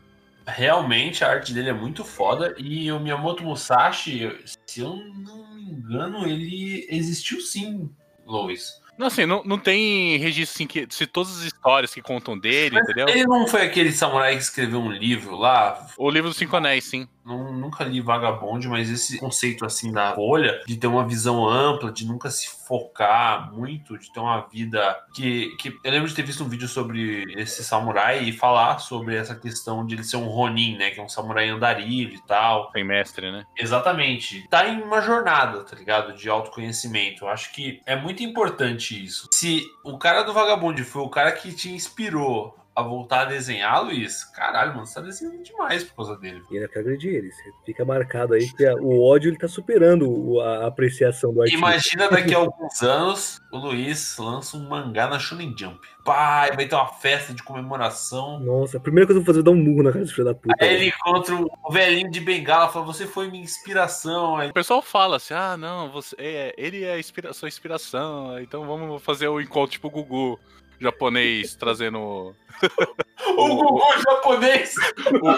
Realmente a arte dele é muito foda. E o Miyamoto Musashi, se eu não me engano, ele existiu sim, Lois.
Não, assim, não, não tem registro assim, que, se todas as histórias que contam dele, entendeu?
Ele não foi aquele samurai que escreveu um livro lá?
O livro dos Cinco Anéis, sim.
não, nunca li Vagabond, mas esse conceito assim da bolha, de ter uma visão ampla, de nunca se focar muito, de ter uma vida que, que eu lembro de ter visto um vídeo sobre esse samurai e falar sobre essa questão de ele ser um Ronin, né, que é um samurai andarilho e tal.
Tem mestre, né?
Exatamente. Tá em uma jornada, tá ligado? De autoconhecimento. Eu acho que é muito importante isso. Se o cara do Vagabond foi o cara que te inspirou a voltar a desenhar, Luiz, caralho, mano, você tá desenhando demais por causa dele.
E ainda quer agredir ele. Você fica marcado aí que a- o ódio ele tá superando o- a apreciação do artista.
Imagina daqui a alguns anos o Luiz lança um mangá na Shonen Jump. Pai, vai ter uma festa de comemoração.
Nossa, a primeira coisa que eu vou fazer é dar um murro na cara desse filho da puta.
Aí ele encontra o velhinho de bengala fala: Você foi minha inspiração. Aí,
O pessoal fala assim, ah, não, você, é, ele é a inspira- sua inspiração, então vamos fazer o encontro tipo o Gugu japonês trazendo
o Gugu japonês!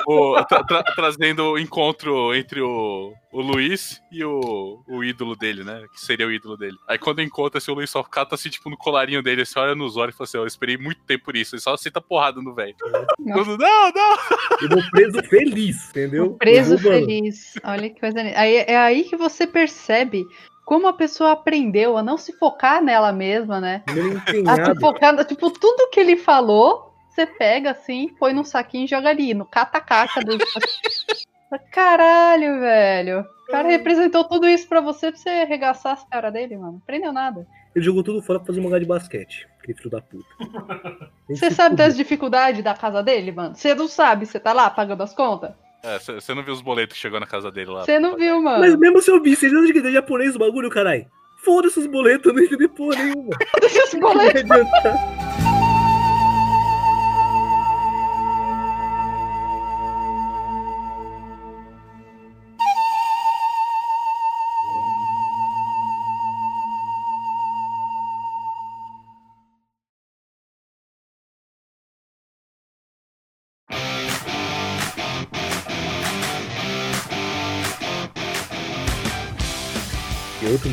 o, o- tra- tra- trazendo o encontro entre o, o Luiz e o, o ídolo dele, né? Que seria o ídolo dele. Aí quando encontra, assim, o Luiz só cata assim, tipo, no colarinho dele, assim, olha nos olhos e fala assim, eu esperei muito tempo por isso. Ele só aceita porrada no velho. Todo, Não, não!
Eu vou preso feliz, entendeu?
Preso feliz. Olha que coisa linda. Aí, é aí que você percebe como a pessoa aprendeu a não se focar nela mesma, né? A se focar, tipo, tudo que ele falou, você pega assim, põe num saquinho e joga ali, no cata-caca do. Caralho, velho. O cara representou tudo isso pra você, pra você arregaçar as caras dele, mano. Não aprendeu nada.
Ele jogou tudo fora pra fazer um mangá de basquete. Aquele filho da puta.
Você sabe das dificuldades da casa dele, mano? Você não sabe, você tá lá pagando as contas?
É, você não viu os boletos que chegou na casa dele lá?
Você não viu, mano.
Mas mesmo se eu vi, vocês não de japonês o bagulho, caralho? Foda-se os boletos, eu não entendi porra nenhuma.
Deixa os boletos.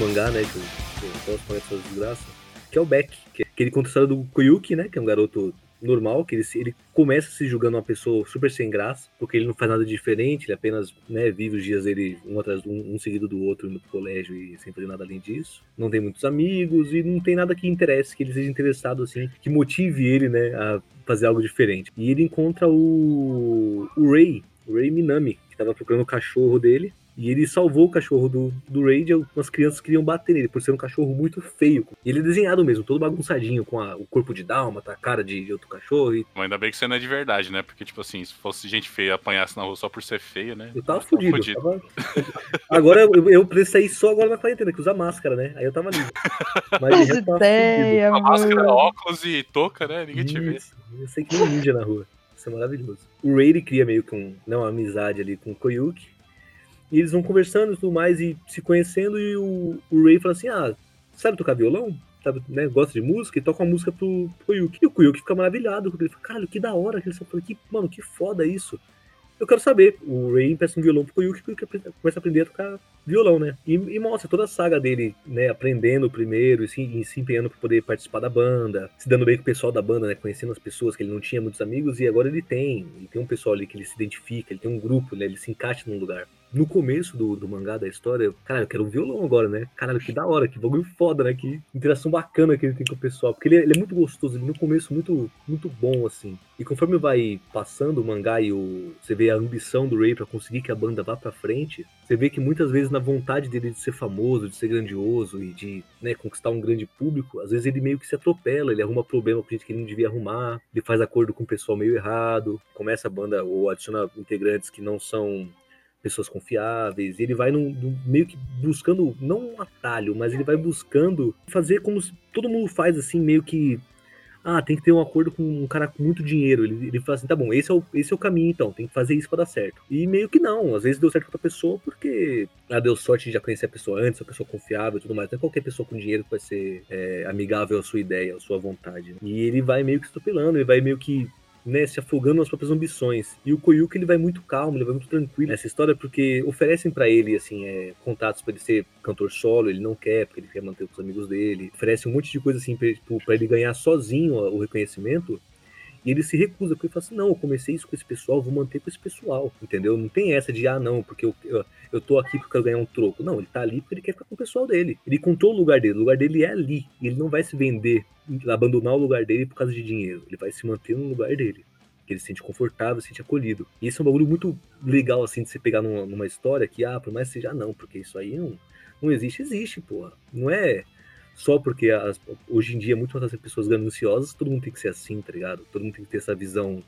Mangá, né, que eu, posso falar dessas desgraças, que é o Beck, que é aquele história do Koyuki, né, que é um garoto normal, que ele, ele começa se julgando uma pessoa super sem graça, porque ele não faz nada diferente, ele apenas né, vive os dias dele um atrás um, um seguido do outro pro colégio e sem fazer nada além disso. Não tem muitos amigos e não tem nada que interesse, que ele seja interessado assim, que motive ele, né, a fazer algo diferente. E ele encontra o, o Ray, o Ray Minami, que estava procurando o cachorro dele. E ele salvou o cachorro do, do Ray de algumas crianças queriam bater nele, por ser um cachorro muito feio. E ele é desenhado mesmo, todo bagunçadinho, com a- o corpo de dálmata, a cara de, de outro cachorro. E
Mas ainda bem que você não é de verdade, né? Porque, tipo assim, se fosse gente feia e apanhasse na rua só por ser feio, né?
eu tava
Tava
fudido. eu
fudido.
tava- Agora eu, eu preciso sair só agora na quarentena, que usa máscara, né? Aí eu tava livre. Mas
As
eu já tava
ideias,
A máscara, óculos e touca, né? Ninguém te vê.
Isso, Eu sei que nem um ninja na rua. Isso é maravilhoso. O Ray ele cria meio que um, não, uma amizade ali com o Koyuki. Eles vão conversando e tudo mais e se conhecendo. E o, o Ray fala assim: Ah, sabe tocar violão? Sabe, né, gosta de música e toca uma música pro, pro Koyuki. E o Koyuki fica maravilhado. Porque ele fala: Caralho, que da hora. que Ele fala, que, mano, que foda isso. Eu quero saber. O Ray empresta um violão pro e Koyuki apre- começa a aprender a tocar violão, né? E, e mostra toda a saga dele, né? Aprendendo primeiro e se, e se empenhando pra poder participar da banda, se dando bem com o pessoal da banda, né? Conhecendo as pessoas que ele não tinha muitos amigos e agora ele tem. Ele tem um pessoal ali que ele se identifica, ele tem um grupo, né? Ele se encaixa num lugar. No começo do, do mangá, da história, eu, caralho, eu quero um violão agora, né? Caralho, que da hora, que bagulho foda, né? Que interação bacana que ele tem com o pessoal. Porque ele, é- ele é muito gostoso, ele no começo muito, muito bom, assim. E conforme vai passando o mangá e o, você vê a ambição do Ray pra conseguir que a banda vá pra frente, você vê que muitas vezes na vontade dele de ser famoso, de ser grandioso e de né, conquistar um grande público, às vezes ele meio que se atropela, ele arruma problema com gente que ele não devia arrumar, ele faz acordo com o pessoal meio errado, começa a banda ou adiciona integrantes que não são pessoas confiáveis, ele vai num- num- meio que buscando, não um atalho, mas ele vai buscando fazer como todo mundo faz assim, meio que ah, tem que ter um acordo com um cara com muito dinheiro. Ele, ele fala assim, tá bom, esse é, o, esse é o caminho então, tem que fazer isso pra dar certo. E meio que não, às vezes deu certo outra pessoa porque ah, deu sorte de já conhecer a pessoa antes, a pessoa confiável e tudo mais. Não é qualquer pessoa com dinheiro que vai ser é, amigável à sua ideia, à sua vontade. né? E ele vai meio que estropelando, ele vai meio que né, se afogando nas próprias ambições. E o Koyuki ele vai muito calmo, ele vai muito tranquilo nessa história porque oferecem pra ele assim, é, contatos pra ele ser cantor solo, ele não quer, porque ele quer manter os amigos dele. Oferece um monte de coisa assim pra, tipo, ele ganhar sozinho o reconhecimento. E ele se recusa, porque ele fala assim: não, eu comecei isso com esse pessoal, vou manter com esse pessoal, entendeu? Não tem essa de, ah, não, porque eu, eu, eu tô aqui porque eu quero ganhar um troco. Não, ele tá ali porque ele quer ficar com o pessoal dele. Ele contou o lugar dele, o lugar dele é ali. E ele não vai se vender, abandonar o lugar dele por causa de dinheiro. Ele vai se manter no lugar dele. Ele se sente confortável, se sente acolhido. E isso é um bagulho muito legal, assim, de você pegar numa, numa história que, ah, por mais que seja, não, porque isso aí não, não existe, existe, porra. Não é só porque as, hoje em dia muito mais as pessoas gananciosas, todo mundo tem que ser assim, tá ligado? Todo mundo tem que ter essa visão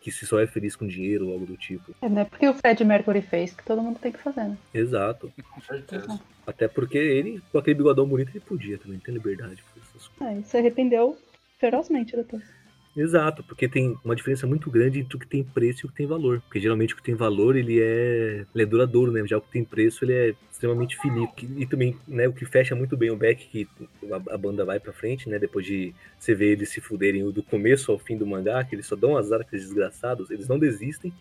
que se só é feliz com dinheiro ou algo do tipo.
É, não é porque o Fred Mercury fez que todo mundo tem que fazer, né?
Exato.
Com certeza.
Até porque ele, com aquele bigodão bonito, ele podia também, tem liberdade
e se arrependeu ferozmente depois.
Exato, porque tem uma diferença muito grande entre o que tem preço e o que tem valor. Porque geralmente o que tem valor, ele é, ele é duradouro, né? Já o que tem preço, ele é extremamente finito. E também, né, o que fecha muito bem o back, que a, a banda vai pra frente, né? Depois de você ver eles se fuderem do começo ao fim do mangá, que eles só dão azar aqueles desgraçados, eles não desistem.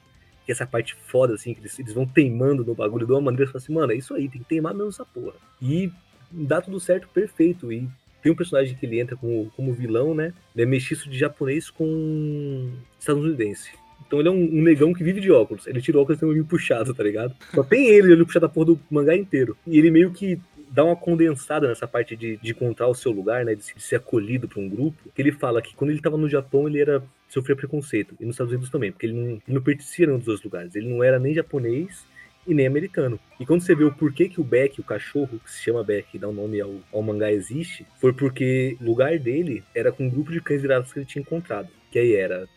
Que essa parte foda, assim, que eles, eles vão teimando no bagulho de uma maneira, você fala assim, mano, é isso aí, tem que teimar mesmo essa porra. E dá tudo certo, perfeito. E tem um personagem que ele entra como, como vilão, né? Ele é mestiço de japonês com estadunidense. Então ele é um, um negão que vive de óculos. Ele tira óculos e tem um olho puxado, tá ligado? Só tem ele, ele puxado da porra do mangá inteiro. E ele meio que dá uma condensada nessa parte de, de encontrar o seu lugar, né? De, de ser acolhido por um grupo. Que ele fala que quando ele tava no Japão, ele era sofria preconceito. E nos Estados Unidos também, porque ele não, ele não pertencia a nenhum dos dois lugares. Ele não era nem japonês e nem americano. E quando você vê o porquê que o Beck, o cachorro que se chama Beck, dá o um nome ao, ao mangá existe, foi porque o lugar dele era com um grupo de cães virados que ele tinha encontrado. Que aí era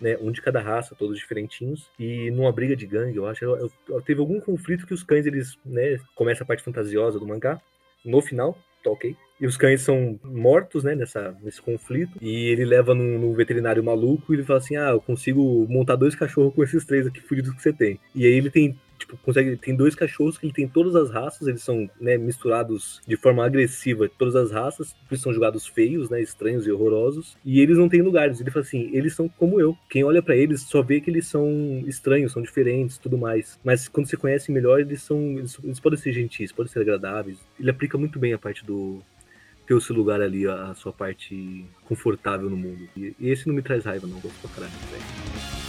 né, um de cada raça, todos diferentinhos, e numa briga de gangue, eu acho, eu, eu, teve algum conflito que os cães, eles, né, começa a parte fantasiosa do mangá, no final, tá ok, e os cães são mortos, né, nessa, nesse conflito, e ele leva num, num veterinário maluco e ele fala assim, ah, eu consigo montar dois cachorros com esses três aqui fudidos que você tem. E aí ele tem tipo, consegue. Tem dois cachorros que ele tem todas as raças, eles são né, misturados de forma agressiva, todas as raças, eles são jogados feios, né? Estranhos e horrorosos. E eles não têm lugares. Ele fala assim: eles são como eu. Quem olha para eles só vê que eles são estranhos, são diferentes tudo mais. Mas quando você conhece melhor, eles são. Eles, eles podem ser gentis, podem ser agradáveis. Ele aplica muito bem a parte do, ter o seu lugar ali, a sua parte confortável no mundo. E, esse não me traz raiva, não. Gosto pra caralho.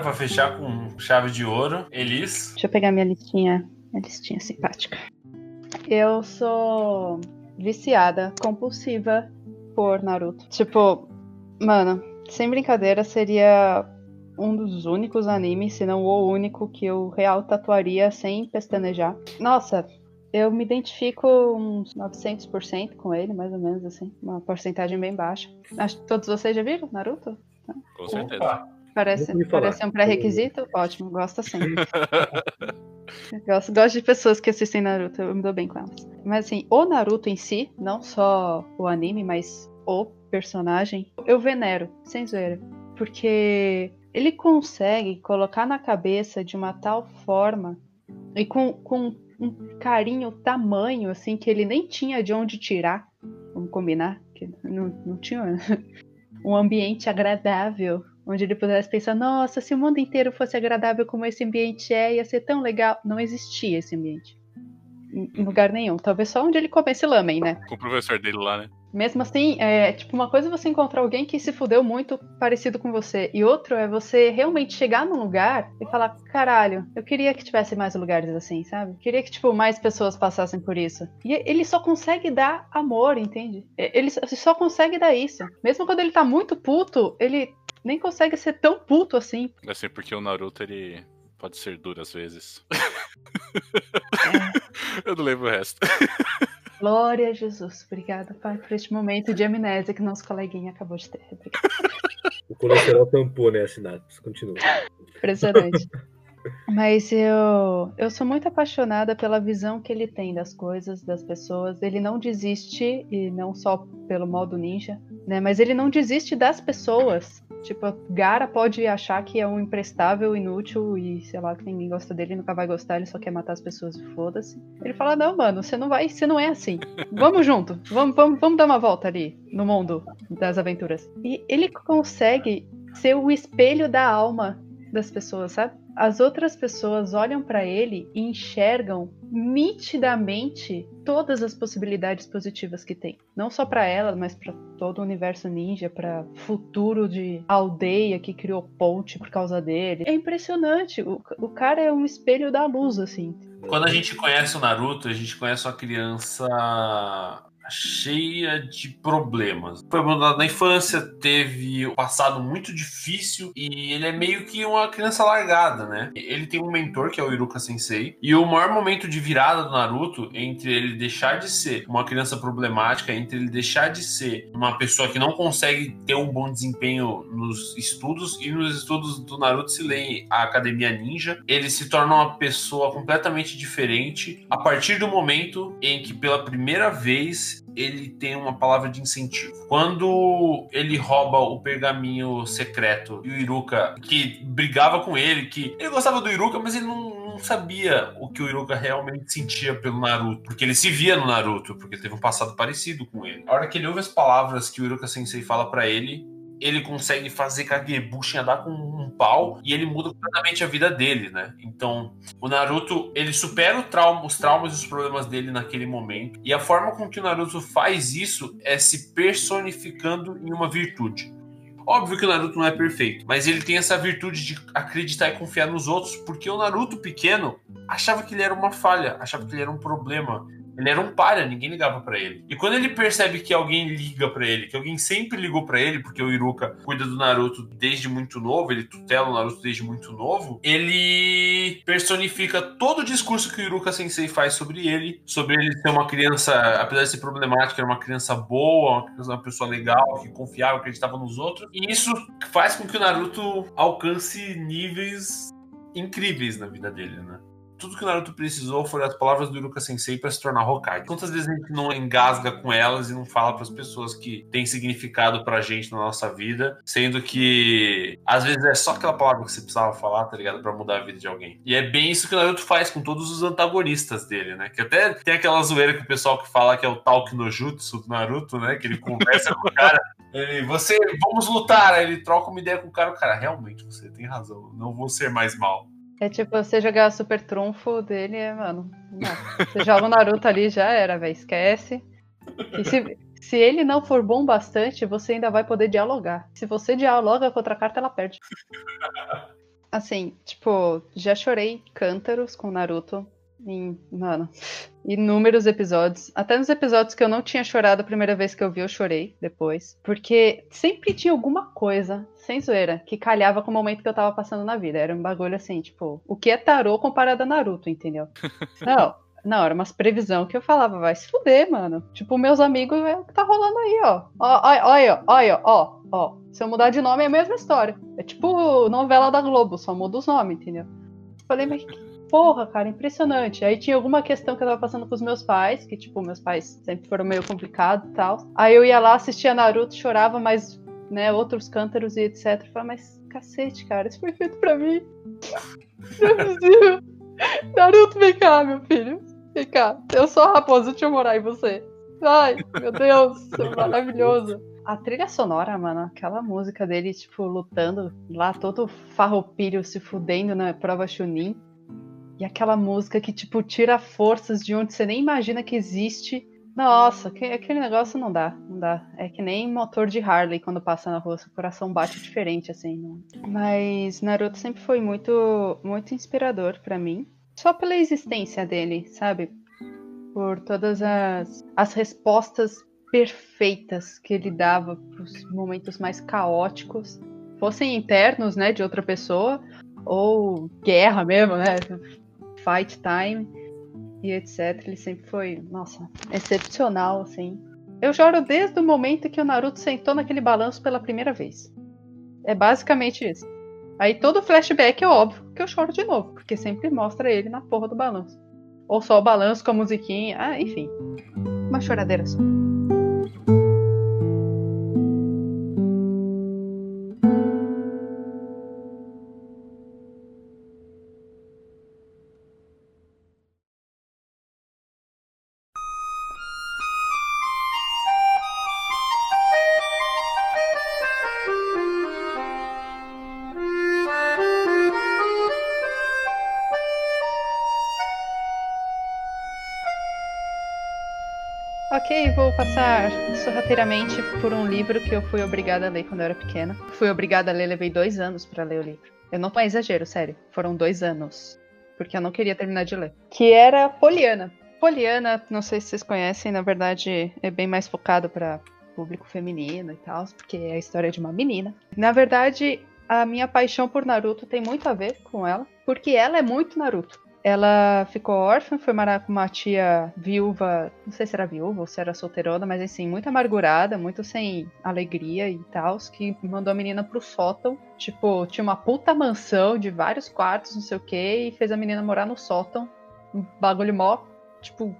Agora, para fechar com chave de ouro, Elis.
Deixa eu pegar minha listinha, minha listinha simpática. Eu sou viciada, compulsiva por Naruto. Tipo, mano, sem brincadeira, seria um dos únicos animes, se não o único, que eu real tatuaria sem pestanejar. Nossa, eu me identifico uns 900% com ele, mais ou menos assim. Uma porcentagem bem baixa. Acho que todos vocês já viram Naruto?
Com certeza.
Opa.
Parece, parece um pré-requisito? Ótimo, gosto assim. gosto, gosto de pessoas que assistem Naruto, eu me dou bem com elas. Mas assim, o Naruto em si, não só o anime, mas o personagem, eu venero, sem zoeira. Porque ele consegue colocar na cabeça de uma tal forma e com, com um carinho tamanho, assim, que ele nem tinha de onde tirar. Vamos combinar? Que não, não tinha um ambiente agradável onde ele pudesse pensar: nossa, se o mundo inteiro fosse agradável como esse ambiente é, ia ser tão legal. Não existia esse ambiente. Em lugar nenhum. Talvez só onde ele comesse lamen, né?
Com o professor dele lá, né?
Mesmo assim, é tipo uma coisa é você encontrar alguém que se fudeu muito parecido com você, e outro é você realmente chegar num lugar e falar: caralho, eu queria que tivesse mais lugares assim, sabe? Queria que, tipo, mais pessoas passassem por isso. E ele só consegue dar amor, entende? Ele só consegue dar isso. Mesmo quando ele tá muito puto, ele nem consegue ser tão puto assim.
É assim, porque o Naruto, ele pode ser duro às vezes.
É.
Eu não lembro o resto.
Glória a Jesus. Obrigada, Pai, por este momento de amnésia que nosso coleguinha acabou de ter. Obrigada.
O colesterol tampou, né, a sinapse. Continua.
Impressionante. Mas eu, eu sou muito apaixonada pela visão que ele tem das coisas, das pessoas. Ele não desiste, e não só pelo modo ninja, né? Mas ele não desiste das pessoas. Tipo, Gara pode achar que é um imprestável, inútil e sei lá, que ninguém gosta dele, nunca vai gostar, ele só quer matar as pessoas e foda-se. Ele fala: Não, mano, você não vai, você não é assim. Vamos junto, vamos, vamos, vamos dar uma volta ali no mundo das aventuras. E ele consegue ser o espelho da alma das pessoas, sabe? As outras pessoas olham para ele e enxergam nitidamente todas as possibilidades positivas que tem. Não só para ela, mas para todo o universo ninja, para futuro de aldeia que criou ponte por causa dele. É impressionante. O, o cara é um espelho da luz, assim.
Quando a gente conhece o Naruto, a gente conhece uma criança cheia de problemas. Foi abandonado na infância, teve um passado muito difícil e ele é meio que uma criança largada, né? Ele tem um mentor que é o Iruka Sensei e o maior momento de virada do Naruto entre ele deixar de ser uma criança problemática, entre ele deixar de ser uma pessoa que não consegue ter um bom desempenho nos estudos e nos estudos do Naruto se lê a Academia Ninja, ele se torna uma pessoa completamente diferente a partir do momento em que pela primeira vez ele tem uma palavra de incentivo. Quando ele rouba o pergaminho secreto e o Iruka, que brigava com ele, que ele gostava do Iruka, mas ele não, não sabia o que o Iruka realmente sentia pelo Naruto, porque ele se via no Naruto, porque teve um passado parecido com ele. A hora que ele ouve as palavras que o Iruka Sensei fala para ele, ele consegue fazer Kagebushi andar com um pau e ele muda completamente a vida dele, né? Então, o Naruto, ele supera trauma, os traumas e os problemas dele naquele momento. E a forma com que o Naruto faz isso é se personificando em uma virtude. Óbvio que o Naruto não é perfeito, mas ele tem essa virtude de acreditar e confiar nos outros, porque o Naruto pequeno achava que ele era uma falha, achava que ele era um problema, ele era um palha, ninguém ligava para ele. E quando ele percebe que alguém liga para ele, que alguém sempre ligou para ele, porque o Iruka cuida do Naruto desde muito novo, ele tutela o Naruto desde muito novo, ele personifica todo o discurso que o Iruka Sensei faz sobre ele, sobre ele ser uma criança, apesar de ser problemática, era uma criança boa, uma, pessoa legal, que confiava, acreditava nos outros. E isso faz com que o Naruto alcance níveis incríveis na vida dele, né? Tudo que o Naruto precisou foram as palavras do Iruka Sensei para se tornar Hokage. Quantas vezes a gente não engasga com elas e não fala para as pessoas que tem significado pra gente na nossa vida, sendo que às vezes é só aquela palavra que você precisava falar, tá ligado? Para mudar a vida de alguém. E é bem isso que o Naruto faz com todos os antagonistas dele, né? Que até tem aquela zoeira que o pessoal que fala que é o Talk no Jutsu do Naruto, né? Que ele conversa com o cara. Ele, você, vamos lutar. Aí ele troca uma ideia com o cara. O cara, realmente, você tem razão. Não vou ser mais mal.
É tipo, você jogar super trunfo dele, é, mano. Não. Você joga o Naruto ali, já era, velho. Esquece. E se, se ele não for bom bastante, você ainda vai poder dialogar. Se você dialoga com outra carta, ela perde. Assim, tipo, já chorei cântaros com Naruto em, mano, inúmeros episódios. Até nos episódios que eu não tinha chorado a primeira vez que eu vi, eu chorei depois. Porque sempre tinha alguma coisa, sem zoeira, que calhava com o momento que eu tava passando na vida. Era um bagulho assim, tipo, o que é tarô comparado a Naruto, entendeu? Não. Não, era umas previsão que eu falava, vai se fuder, mano. Tipo, meus amigos, é o que tá rolando aí, ó. Olha, olha, olha, ó, ó. Se eu mudar de nome é a mesma história. É tipo novela da Globo, só muda os nomes, entendeu? Falei, mas que porra, cara, impressionante. Aí tinha alguma questão que eu tava passando com os meus pais, que, tipo, meus pais sempre foram meio complicados e tal. Aí eu ia lá, assistia Naruto, chorava, mas, né, outros cântaros e etc. Eu falava, mas cacete, cara, isso foi feito pra mim. Não é. Naruto, vem cá, meu filho. Vem cá. Eu sou a raposa, deixa eu morar em você. Ai, meu Deus, maravilhoso. A trilha sonora, mano, aquela música dele, tipo, lutando lá, todo farroupilho se fudendo na prova Chunin. E aquela música que, tipo, tira forças de onde você nem imagina que existe. Nossa, que, aquele negócio não dá, não dá. É que nem motor de Harley quando passa na rua, seu coração bate diferente, assim. Não. Mas Naruto sempre foi muito, muito inspirador para mim. Só pela existência dele, sabe? Por todas as, as respostas perfeitas que ele dava pros momentos mais caóticos. Fossem internos, né, de outra pessoa, ou guerra mesmo, né? Fight Time e etc. Ele sempre foi, nossa, excepcional, assim. Eu choro desde o momento que o Naruto sentou naquele balanço pela primeira vez. É basicamente isso. Aí todo flashback é óbvio que eu choro de novo, porque sempre mostra ele na porra do balanço. Ou só o balanço com a musiquinha, ah, enfim. Uma choradeira só. Passar sorrateiramente por um livro que eu fui obrigada a ler quando eu era pequena. Fui obrigada a ler, levei dois anos pra ler o livro. Eu não é exagero, sério. Foram dois anos. Porque eu não queria terminar de ler. Que era Poliana. Poliana, não sei se vocês conhecem, na verdade é bem mais focado para público feminino e tal, porque é a história de uma menina. Na verdade, a minha paixão por Naruto tem muito a ver com ela, porque ela é muito Naruto. Ela ficou órfã, foi morar com uma tia viúva, não sei se era viúva ou se era solteirona, mas assim, muito amargurada, muito sem alegria e tal, que mandou a menina pro sótão. Tipo, tinha uma puta mansão de vários quartos, não sei o que, e fez a menina morar no sótão. Um bagulho mó, tipo,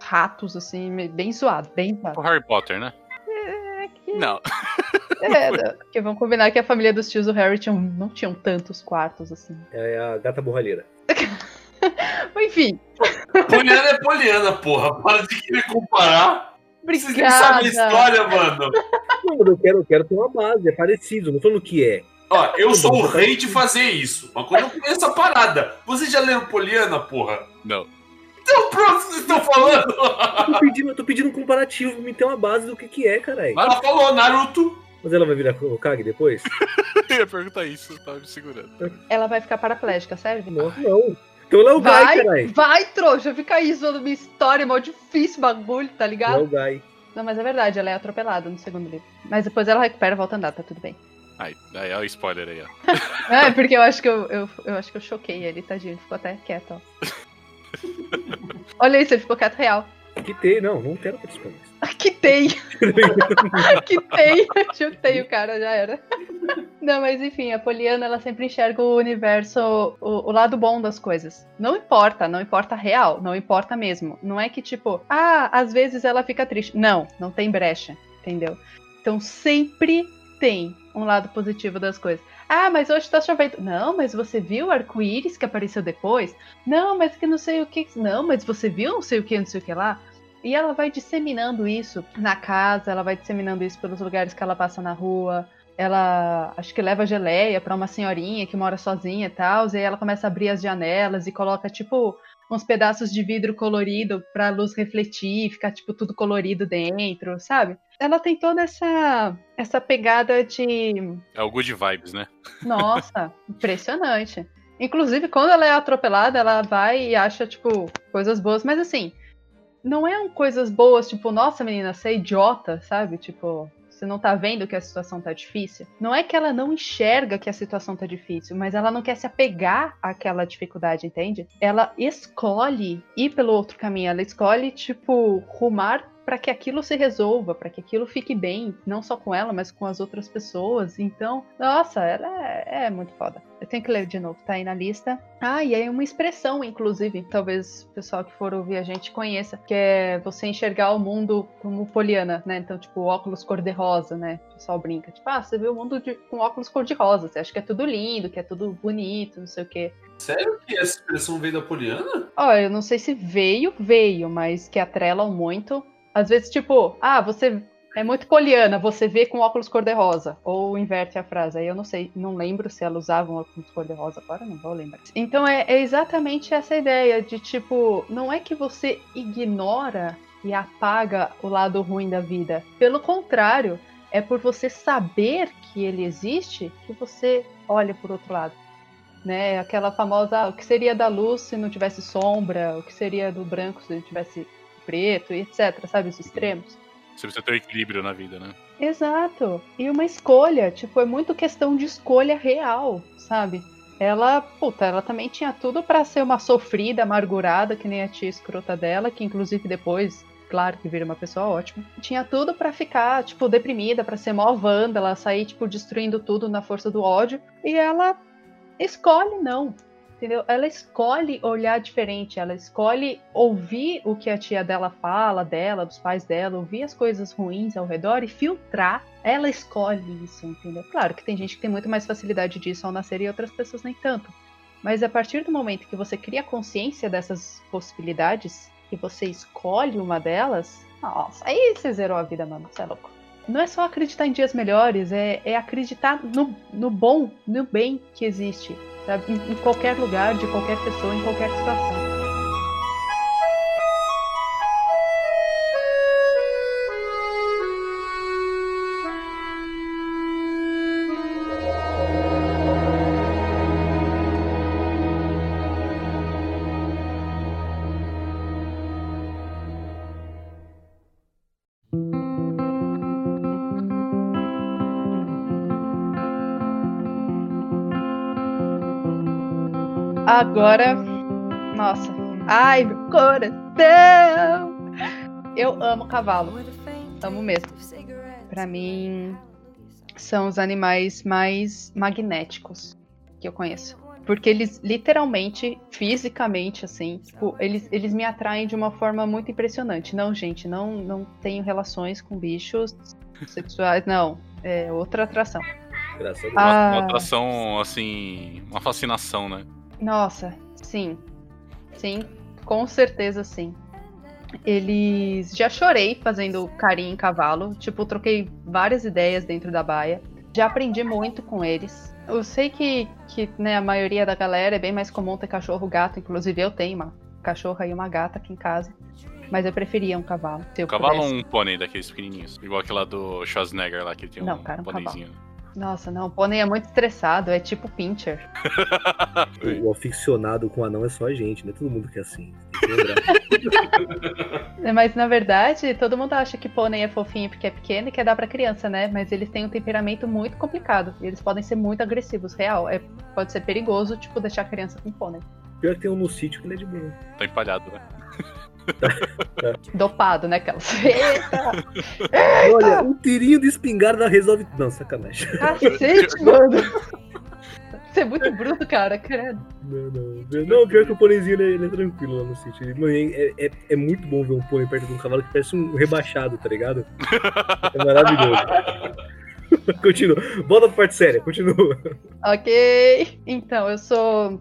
ratos, assim, bem zoado, bem zoado.
O Harry Potter, né?
É que...
Não.
É, porque vamos combinar que a família dos tios do Harry tinham, não tinham tantos quartos, assim.
É a gata borralheira.
Enfim,
Poliana é Poliana, porra. Para de querer comparar. Vocês nem
obrigada.
sabem a história, mano.
Não, mas eu quero, eu quero ter uma base, é parecido, não falando o que é.
Ó, eu sou o rei de fazer isso. Mas quando eu conheço a parada, vocês já leram Poliana, porra?
Não.
Então pronto, vocês estão falando.
Eu tô pedindo, eu tô pedindo um comparativo, me ter uma base do que que é, caralho.
Ela falou Naruto.
Mas ela vai virar Hokage depois?
Eu ia perguntar isso, tava me segurando.
Ela vai ficar paraplégica, serve?
Não, não. Então é
Vai,
caralho.
vai, trouxa, fica aí zoando minha história, é mó difícil bagulho, tá
é
ligado?
o Gai.
Não, mas é verdade, ela é atropelada no segundo livro. Mas depois ela recupera e volta a andar, tá tudo bem.
Aí, aí, ó o spoiler aí, ó.
É, porque eu acho que eu, eu, eu acho que eu choquei ele, tadinho, ele ficou até quieto, ó. Olha isso, ele ficou quieto real.
Que tem, não, não quero participar
tem! que tem! Chutei o cara, já era. Não, mas enfim, a Poliana, ela sempre enxerga o universo, o, o lado bom das coisas. Não importa, não importa real, não importa mesmo. Não é que tipo, ah, às vezes ela fica triste. Não, não tem brecha, entendeu? Então sempre tem um lado positivo das coisas. Ah, mas hoje tá chovendo. Não, mas você viu o arco-íris que apareceu depois? Não, mas que não sei o que. Não, mas você viu não sei o que, não sei o que lá? E ela vai disseminando isso na casa, ela vai disseminando isso pelos lugares que ela passa na rua. Ela acho que leva geleia pra uma senhorinha que mora sozinha e tal. E aí ela começa a abrir as janelas e coloca, tipo, uns pedaços de vidro colorido pra luz refletir, ficar, tipo, tudo colorido dentro, sabe? Ela tem toda essa, essa pegada de
É o Good Vibes, né?
nossa, impressionante. Inclusive, quando ela é atropelada, ela vai e acha, tipo, coisas boas. Mas assim, não é um coisas boas, tipo, nossa, menina, você é idiota, sabe? Tipo, você não tá vendo que a situação tá difícil. Não é que ela não enxerga que a situação tá difícil, mas ela não quer se apegar àquela dificuldade, entende? Ela escolhe ir pelo outro caminho. Ela escolhe, tipo, rumar para que aquilo se resolva, para que aquilo fique bem, não só com ela, mas com as outras pessoas. Então, nossa, ela é, é muito foda. Eu tenho que ler de novo, tá aí na lista. Ah, e aí uma expressão, inclusive, talvez o pessoal que for ouvir a gente conheça, que é você enxergar o mundo como poliana, né? Então, tipo, óculos cor-de-rosa, né? O pessoal brinca, tipo, ah, você vê o mundo de- com óculos cor-de-rosa, você acha que é tudo lindo, que é tudo bonito, não sei o quê.
Sério que essa expressão veio da Poliana?
Ó, eu não sei se veio, veio, mas que atrelam muito. Às vezes, tipo, ah, você é muito poliana, você vê com óculos cor-de-rosa. Ou inverte a frase. Aí eu não sei, não lembro se ela usava um óculos cor-de-rosa agora, não vou lembrar. Então é, é exatamente essa ideia de, tipo, não é que você ignora e apaga o lado ruim da vida. Pelo contrário, é por você saber que ele existe que você olha por outro lado né? Aquela famosa, ah, o que seria da luz se não tivesse sombra, o que seria do branco se não tivesse preto, e etc, sabe, os extremos.
Você precisa ter equilíbrio na vida, né?
Exato. E uma escolha, tipo, é muito questão de escolha real, sabe? Ela, puta, ela também tinha tudo pra ser uma sofrida, amargurada, que nem a tia escrota dela, que inclusive depois, claro que vira uma pessoa ótima. Tinha tudo pra ficar, tipo, deprimida, pra ser mó vândala, sair, tipo, destruindo tudo na força do ódio. E ela escolhe não. Entendeu? Ela escolhe olhar diferente, ela escolhe ouvir o que a tia dela fala, dela, dos pais dela, ouvir as coisas ruins ao redor e filtrar. Ela escolhe isso, entendeu? Claro que tem gente que tem muito mais facilidade disso ao nascer e outras pessoas nem tanto. Mas a partir do momento que você cria consciência dessas possibilidades e você escolhe uma delas, nossa, aí você zerou a vida, mano. Você é louco. Não é só acreditar em dias melhores, é, é acreditar no, no bom, no bem que existe, sabe? Em, em qualquer lugar, de qualquer pessoa, em qualquer situação. Agora, nossa. Ai, meu coração! Eu amo cavalo. Amo mesmo. Pra mim, são os animais mais magnéticos que eu conheço. Porque eles literalmente, fisicamente, assim, tipo, eles, eles me atraem de uma forma muito impressionante. Não, gente, não, não tenho relações com bichos sexuais, não. É outra atração.
Uma,
Ah.
uma atração, assim, uma fascinação, né?
Nossa, sim. Sim, com certeza sim. Eles. Já chorei fazendo carinho em cavalo. Tipo, troquei várias ideias dentro da baia. Já aprendi muito com eles. Eu sei que, que né, a maioria da galera é bem mais comum ter cachorro, gato. Inclusive, eu tenho uma cachorra e uma gata aqui em casa. Mas eu preferia um cavalo. Se
Um cavalo ou um pônei daqueles pequenininhos? Igual aquela do Schwarzenegger lá, que ele tem
Não,
um
cara, um
pôneizinho.
Nossa, não, o pônei é muito estressado, é tipo pincher.
O, o aficionado com anão é só a gente, né? Todo mundo que é assim. Que.
Mas na verdade, todo mundo acha que pônei é fofinho porque é pequeno e quer dar pra criança, né? Mas eles têm um temperamento muito complicado. E eles podem ser muito agressivos, real. É, pode ser perigoso, tipo, deixar a criança com pônei.
Pior que tem um no sítio que ele é de boa.
Tá empalhado, né?
Dopado, né? Aquelas. Eita!
Olha, um tirinho de espingarda resolve. Não, sacanagem.
Cacete, mano! Você é muito bruto, cara, credo.
Não, não. Não, pior que o pôneizinho ele é, ele é tranquilo lá no sítio. Ele- mano, É, é, é muito bom ver um pônei perto de um cavalo que parece um rebaixado, tá ligado? É maravilhoso. continua. Volta pra parte séria, continua.
Ok. Então, eu sou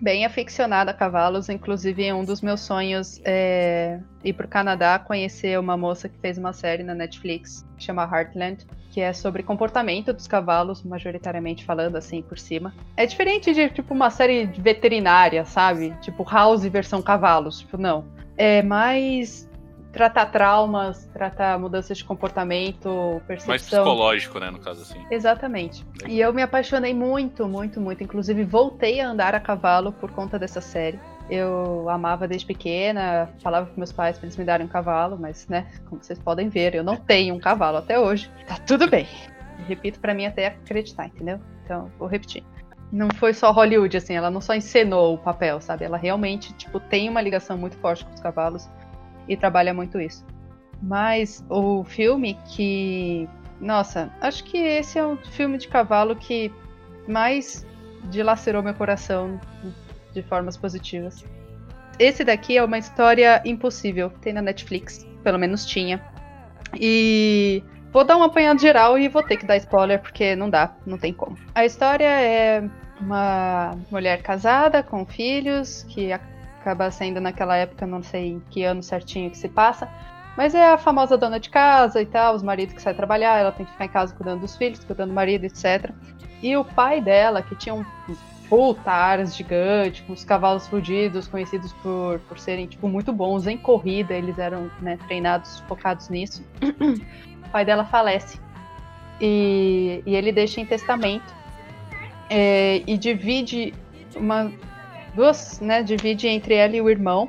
bem aficionada a cavalos. Inclusive, um dos meus sonhos é ir pro Canadá conhecer uma moça que fez uma série na Netflix que chama Heartland, que é sobre comportamento dos cavalos, majoritariamente falando assim por cima. É diferente de tipo uma série veterinária, sabe? Tipo House versão cavalos. Tipo, não. É mais tratar traumas, tratar mudanças de comportamento, percepção.
Mais psicológico, né, no caso assim.
Exatamente. E eu me apaixonei muito, muito, muito. Inclusive, voltei a andar a cavalo por conta dessa série. Eu amava desde pequena, falava com meus pais para eles me darem um cavalo, mas, né, como vocês podem ver, eu não tenho um cavalo até hoje. Tá tudo bem. Repito para mim até acreditar, entendeu? Então, vou repetir. Não foi só Hollywood, assim, ela não só encenou o papel, sabe? Ela realmente, tipo, tem uma ligação muito forte com os cavalos e trabalha muito isso. Mas o filme que nossa, acho que esse é o filme de cavalo que mais dilacerou meu coração de formas positivas. Esse daqui é uma história impossível. Tem na Netflix, pelo menos tinha. E vou dar um apanhado geral e vou ter que dar spoiler porque não dá, não tem como. A história é uma mulher casada com filhos que acaba sendo naquela época, não sei em que ano certinho que se passa, mas é a famosa dona de casa e tal, os maridos que saem trabalhar, ela tem que ficar em casa cuidando dos filhos, cuidando do marido, etc. E o pai dela, que tinha um puta gigante, com os cavalos fudidos, conhecidos por, por serem, tipo, muito bons em corrida, eles eram né, treinados, focados nisso. o pai dela falece. E, e ele deixa em testamento. é, e divide uma. Duas, né? Divide entre ela e o irmão.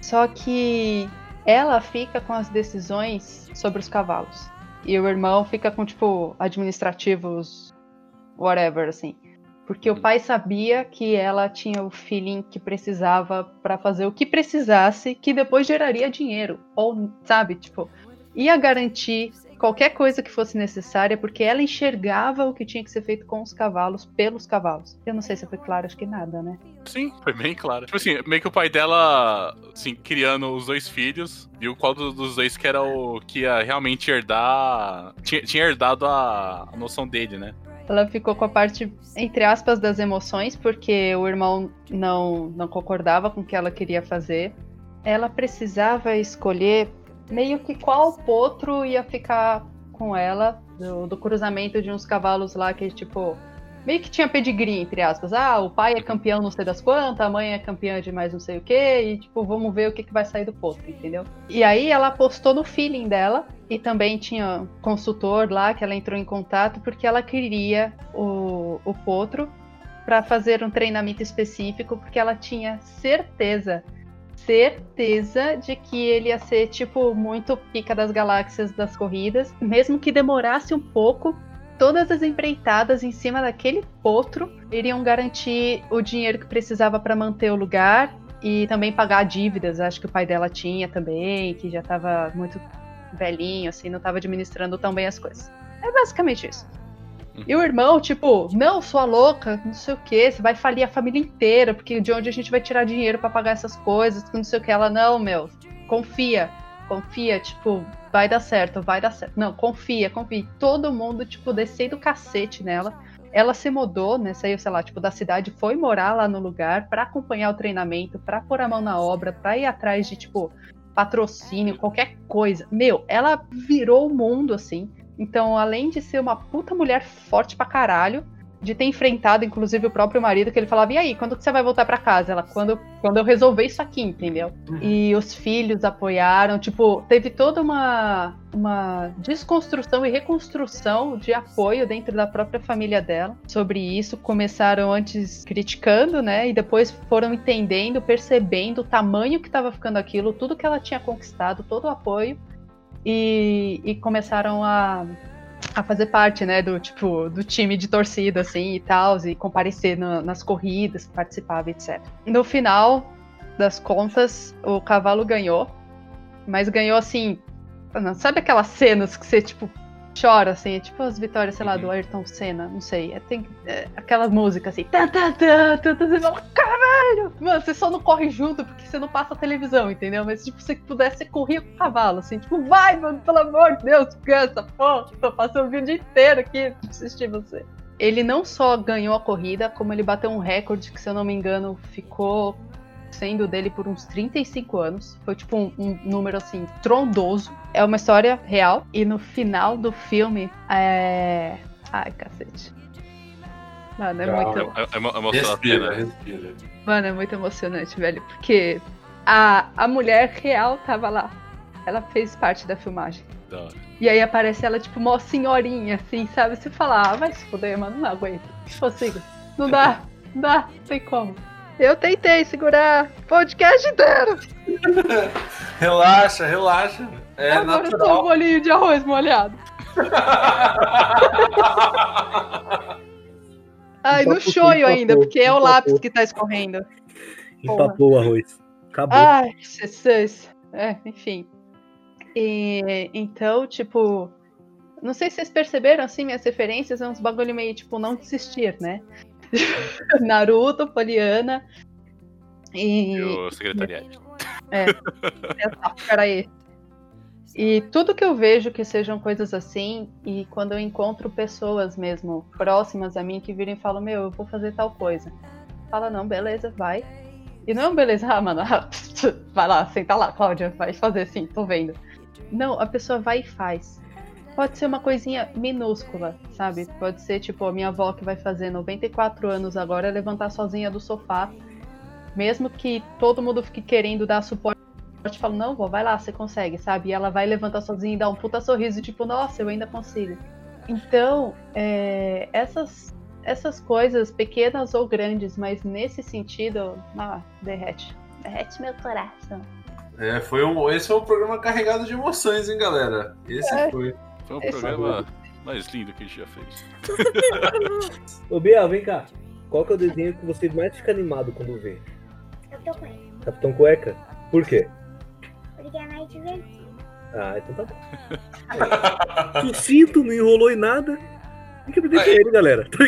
Só que ela fica com as decisões sobre os cavalos. E o irmão fica com, tipo, administrativos, whatever, assim. Porque o pai sabia que ela tinha o feeling que precisava para fazer o que precisasse, que depois geraria dinheiro. Ou, sabe, tipo, ia garantir qualquer coisa que fosse necessária, porque ela enxergava o que tinha que ser feito com os cavalos, pelos cavalos. Eu não sei se foi claro, acho que nada, né?
Sim, foi bem claro. Tipo assim, meio que o pai dela, assim, criando os dois filhos, viu qual do- dos dois que era o que ia realmente herdar. Tinha, tinha herdado a, a noção dele, né?
Ela ficou com a parte, entre aspas, das emoções, porque o irmão não, não concordava com o que ela queria fazer. Ela precisava escolher meio que qual potro ia ficar com ela, do, do cruzamento de uns cavalos lá que, tipo, meio que tinha pedigree, entre aspas. Ah, o pai é campeão não sei das quantas, a mãe é campeã de mais não sei o quê, e, tipo, vamos ver o que, que vai sair do potro, entendeu? E aí ela apostou no feeling dela, e também tinha consultor lá que ela entrou em contato porque ela queria o, o potro para fazer um treinamento específico, porque ela tinha certeza, certeza de que ele ia ser tipo muito pica das galáxias das corridas, mesmo que demorasse um pouco todas as empreitadas em cima daquele potro iriam garantir o dinheiro que precisava para manter o lugar e também pagar dívidas. Acho que o pai dela tinha também, que já estava muito velhinho, assim, não estava administrando tão bem as coisas. É basicamente isso. E o irmão, tipo, não, sua louca, não sei o que, você vai falir a família inteira, porque de onde a gente vai tirar dinheiro para pagar essas coisas, não sei o que. Ela, não, meu, confia, confia, tipo, vai dar certo, vai dar certo. Não, confia, confia. Todo mundo, tipo, descendo o cacete nela. Ela se mudou, né? Saiu, sei lá, tipo, da cidade, foi morar lá no lugar para acompanhar o treinamento, para pôr a mão na obra, para ir atrás de, tipo, patrocínio, qualquer coisa. Meu, ela virou o mundo, assim. Então, além de ser uma puta mulher forte pra caralho, de ter enfrentado, inclusive, o próprio marido, que ele falava, e aí, quando que você vai voltar para casa? Ela, quando, quando eu resolver isso aqui, entendeu? Uhum. E os filhos apoiaram, tipo, teve toda uma, uma desconstrução e reconstrução de apoio dentro da própria família dela sobre isso. Começaram antes criticando, né? E depois foram entendendo, percebendo o tamanho que estava ficando aquilo, tudo que ela tinha conquistado, todo o apoio. E, e começaram a a fazer parte, né, do tipo do time de torcida assim e tal, e comparecer na, nas corridas, participava, etc. No final das contas, o cavalo ganhou, mas ganhou assim, sabe aquelas cenas que você tipo chora, assim, é tipo as vitórias, sei lá, do uhum. Ayrton Senna, não sei. É, tem é, aquela música assim, tá, tá, tá, tá, tá, você fala, caralho! Mano, você só não corre junto porque você não passa a televisão, entendeu? Mas, tipo, se você pudesse, você corria com o cavalo, assim, tipo, vai, mano, pelo amor de Deus, cansa, porra, tô passando o vídeo inteiro aqui pra assistir você. Ele não só ganhou a corrida, como ele bateu um recorde que, se eu não me engano, ficou sendo dele por uns 35 anos. Foi tipo um, um, número assim, trondoso. É uma história real. E no final do filme é. Ai, cacete. Mano, é Calma. muito.
É, é, é emocionante. Respira,
respira. Mano, é muito emocionante, velho. Porque a, a mulher real tava lá. Ela fez parte da filmagem. Da. E aí aparece ela, tipo, uma senhorinha, assim, sabe? Você fala, ah, vai se fuder, mano, não aguento. Não consigo. Não dá, não dá, não tem como. Eu tentei segurar o podcast inteiro.
relaxa, relaxa. É Agora natural.
eu tô um bolinho de arroz molhado. Ai, no shoyu ainda, porque é o lápis que tá escorrendo.
Empapou o arroz. Acabou.
Ai, vocês. É, enfim. E, então, tipo, não sei se vocês perceberam, assim, minhas referências, é uns bagulho meio, tipo, não desistir, né? Naruto, Poliana
e. E o secretariado.
É. Peraí. E tudo que eu vejo que sejam coisas assim, e quando eu encontro pessoas mesmo próximas a mim que viram e falam, meu, eu vou fazer tal coisa. Fala, não, beleza, vai. E não é beleza, ah, mano, vai lá, senta lá, Cláudia, vai fazer assim, tô vendo. Não, a pessoa vai e faz. Pode ser uma coisinha minúscula, sabe? Pode ser tipo a minha avó que vai fazer 94 anos agora levantar sozinha do sofá. Mesmo que todo mundo fique querendo dar suporte, fala, não, vó, vai lá, você consegue, sabe? E ela vai levantar sozinha e dar um puta sorriso, tipo, nossa, eu ainda consigo. Então, é, essas, essas coisas, pequenas ou grandes, mas nesse sentido, ah, derrete. Derrete meu coração.
É, foi um, esse foi um programa carregado de emoções, hein, galera? Esse é. foi.
Foi o programa mais lindo que a gente já fez.
Ô, Biel, vem cá. Qual que é o desenho que você mais fica animado quando vê?
Capitão Cueca.
Capitão Cueca? Por quê?
Porque é mais divertido.
Ah, então tá bom. Sucinto, não enrolou em nada. Tem que aprender com ele, galera. Tá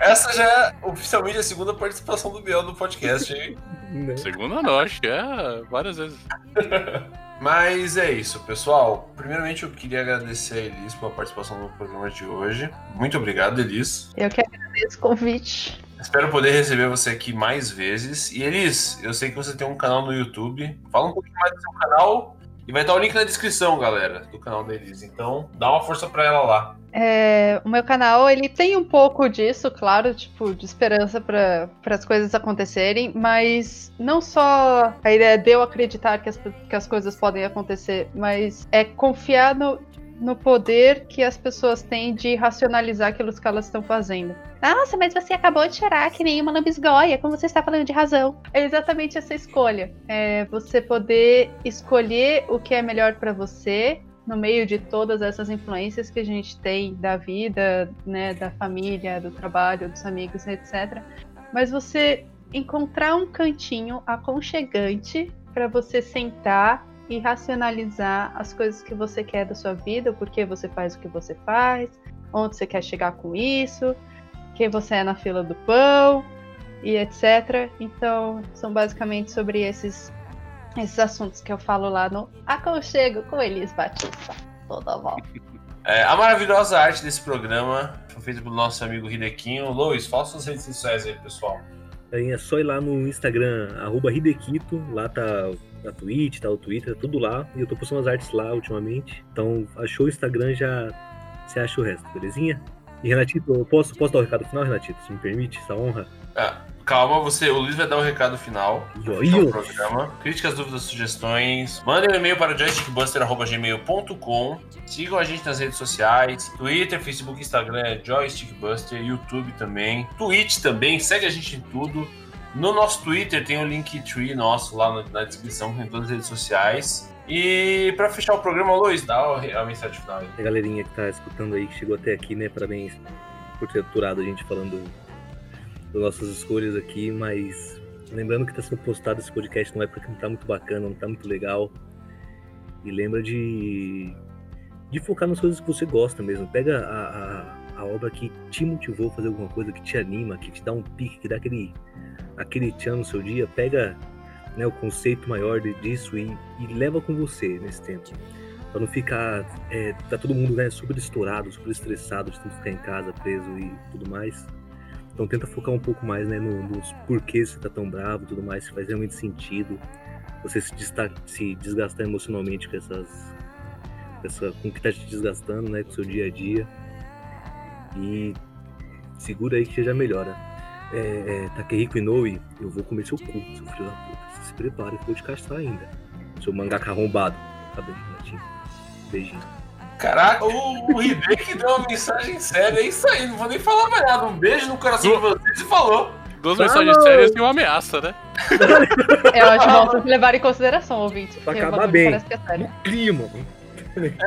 Essa já é oficialmente a segunda participação do Biel no podcast, hein?
Né? Segunda não, acho que é várias vezes.
Mas é isso, pessoal. Primeiramente, eu queria agradecer a Elis pela participação no programa de hoje. Muito obrigado, Elis.
Eu que agradeço o convite.
Espero poder receber você aqui mais vezes. E Elis, eu sei que você tem um canal no YouTube. Fala um pouquinho mais do seu canal. E vai estar o link na descrição, galera, do canal da Elis. Então, dá uma força para ela lá.
É, o meu canal, ele tem um pouco disso, claro, tipo, de esperança para as coisas acontecerem, mas não só a ideia de eu acreditar que as, que as coisas podem acontecer, mas é confiar no, no poder que as pessoas têm de racionalizar aquilo que elas estão fazendo. Nossa, mas você acabou de chorar que nem uma lambisgoia, como você está falando de razão. É exatamente essa escolha. É você poder escolher o que é melhor para você, no meio de todas essas influências que a gente tem da vida, né, da família, do trabalho, dos amigos, etc. Mas você encontrar um cantinho aconchegante para você sentar e racionalizar as coisas que você quer da sua vida, o porquê você faz o que você faz, onde você quer chegar com isso, quem você é na fila do pão e etc. Então, são basicamente sobre esses esses assuntos que eu falo lá no Aconchego com Elis Batista. Toda volta.
É, a maravilhosa arte desse programa foi feita pelo nosso amigo Hidequinho. Lois, fala suas redes sociais aí, pessoal.
Aí é só ir lá no Instagram, arroba Hidequito, lá tá a Twitch, tá o Twitter, tudo lá. E eu tô postando as artes lá ultimamente. Então, achou o Instagram, já você acha o resto, belezinha? E Renatito, eu posso, posso dar o recado final, Renatito? Se me permite, essa honra?
Ah, calma, você, o Luiz vai dar o recado final do programa. Críticas, dúvidas, sugestões. Mandem um e-mail para joystickbuster.gmail.com. Sigam a gente nas redes sociais: Twitter, Facebook, Instagram é Joystickbuster, YouTube também, Twitch também. Segue a gente em tudo. No nosso Twitter tem o Linktree nosso lá na descrição, em todas as redes sociais. E para fechar o programa, Luiz, dá a mensagem final.
A galerinha que tá escutando aí, que chegou até aqui, né? Parabéns por ter aturado a gente falando das nossas escolhas aqui, mas lembrando que tá sendo postado esse podcast não é porque não tá muito bacana, não tá muito legal. E lembra de, de focar nas coisas que você gosta mesmo. Pega a, a, a obra que te motivou a fazer alguma coisa, que te anima, que te dá um pique, que dá aquele, aquele tchan no seu dia. Pega né, o conceito maior disso e, e leva com você nesse tempo. Pra não ficar. É, tá todo mundo né, super estourado, super estressado de ficar em casa, preso e tudo mais. Então tenta focar um pouco mais né, no- nos porquês você tá tão bravo tudo mais, se faz realmente sentido. Você se, desta- se desgastar emocionalmente com essas. Essa, com o que tá te desgastando, né? Com o seu dia a dia. E segura aí que você já melhora. É, é, Takehiko Inoue, eu vou comer seu cu, seu filho da puta. Se prepara que eu vou te castrar ainda. Seu mangaka arrombado. Tá bem, Renatinho. Beijinho.
Caraca, o, o Hideki deu uma mensagem séria, é isso aí, não vou nem falar mais nada. Um beijo no coração de vocês e falou.
Duas mensagens sérias e uma ameaça, né?
Eu acho bom vocês levarem em consideração, ouvintes.
Pra acabar bem.
Parece que é sério.
Clima.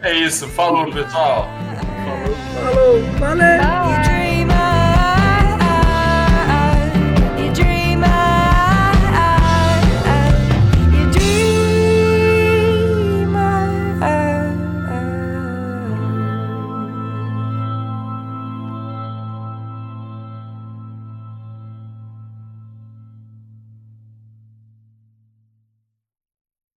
É isso, falou pessoal.
Falou, valeu!
Tchau.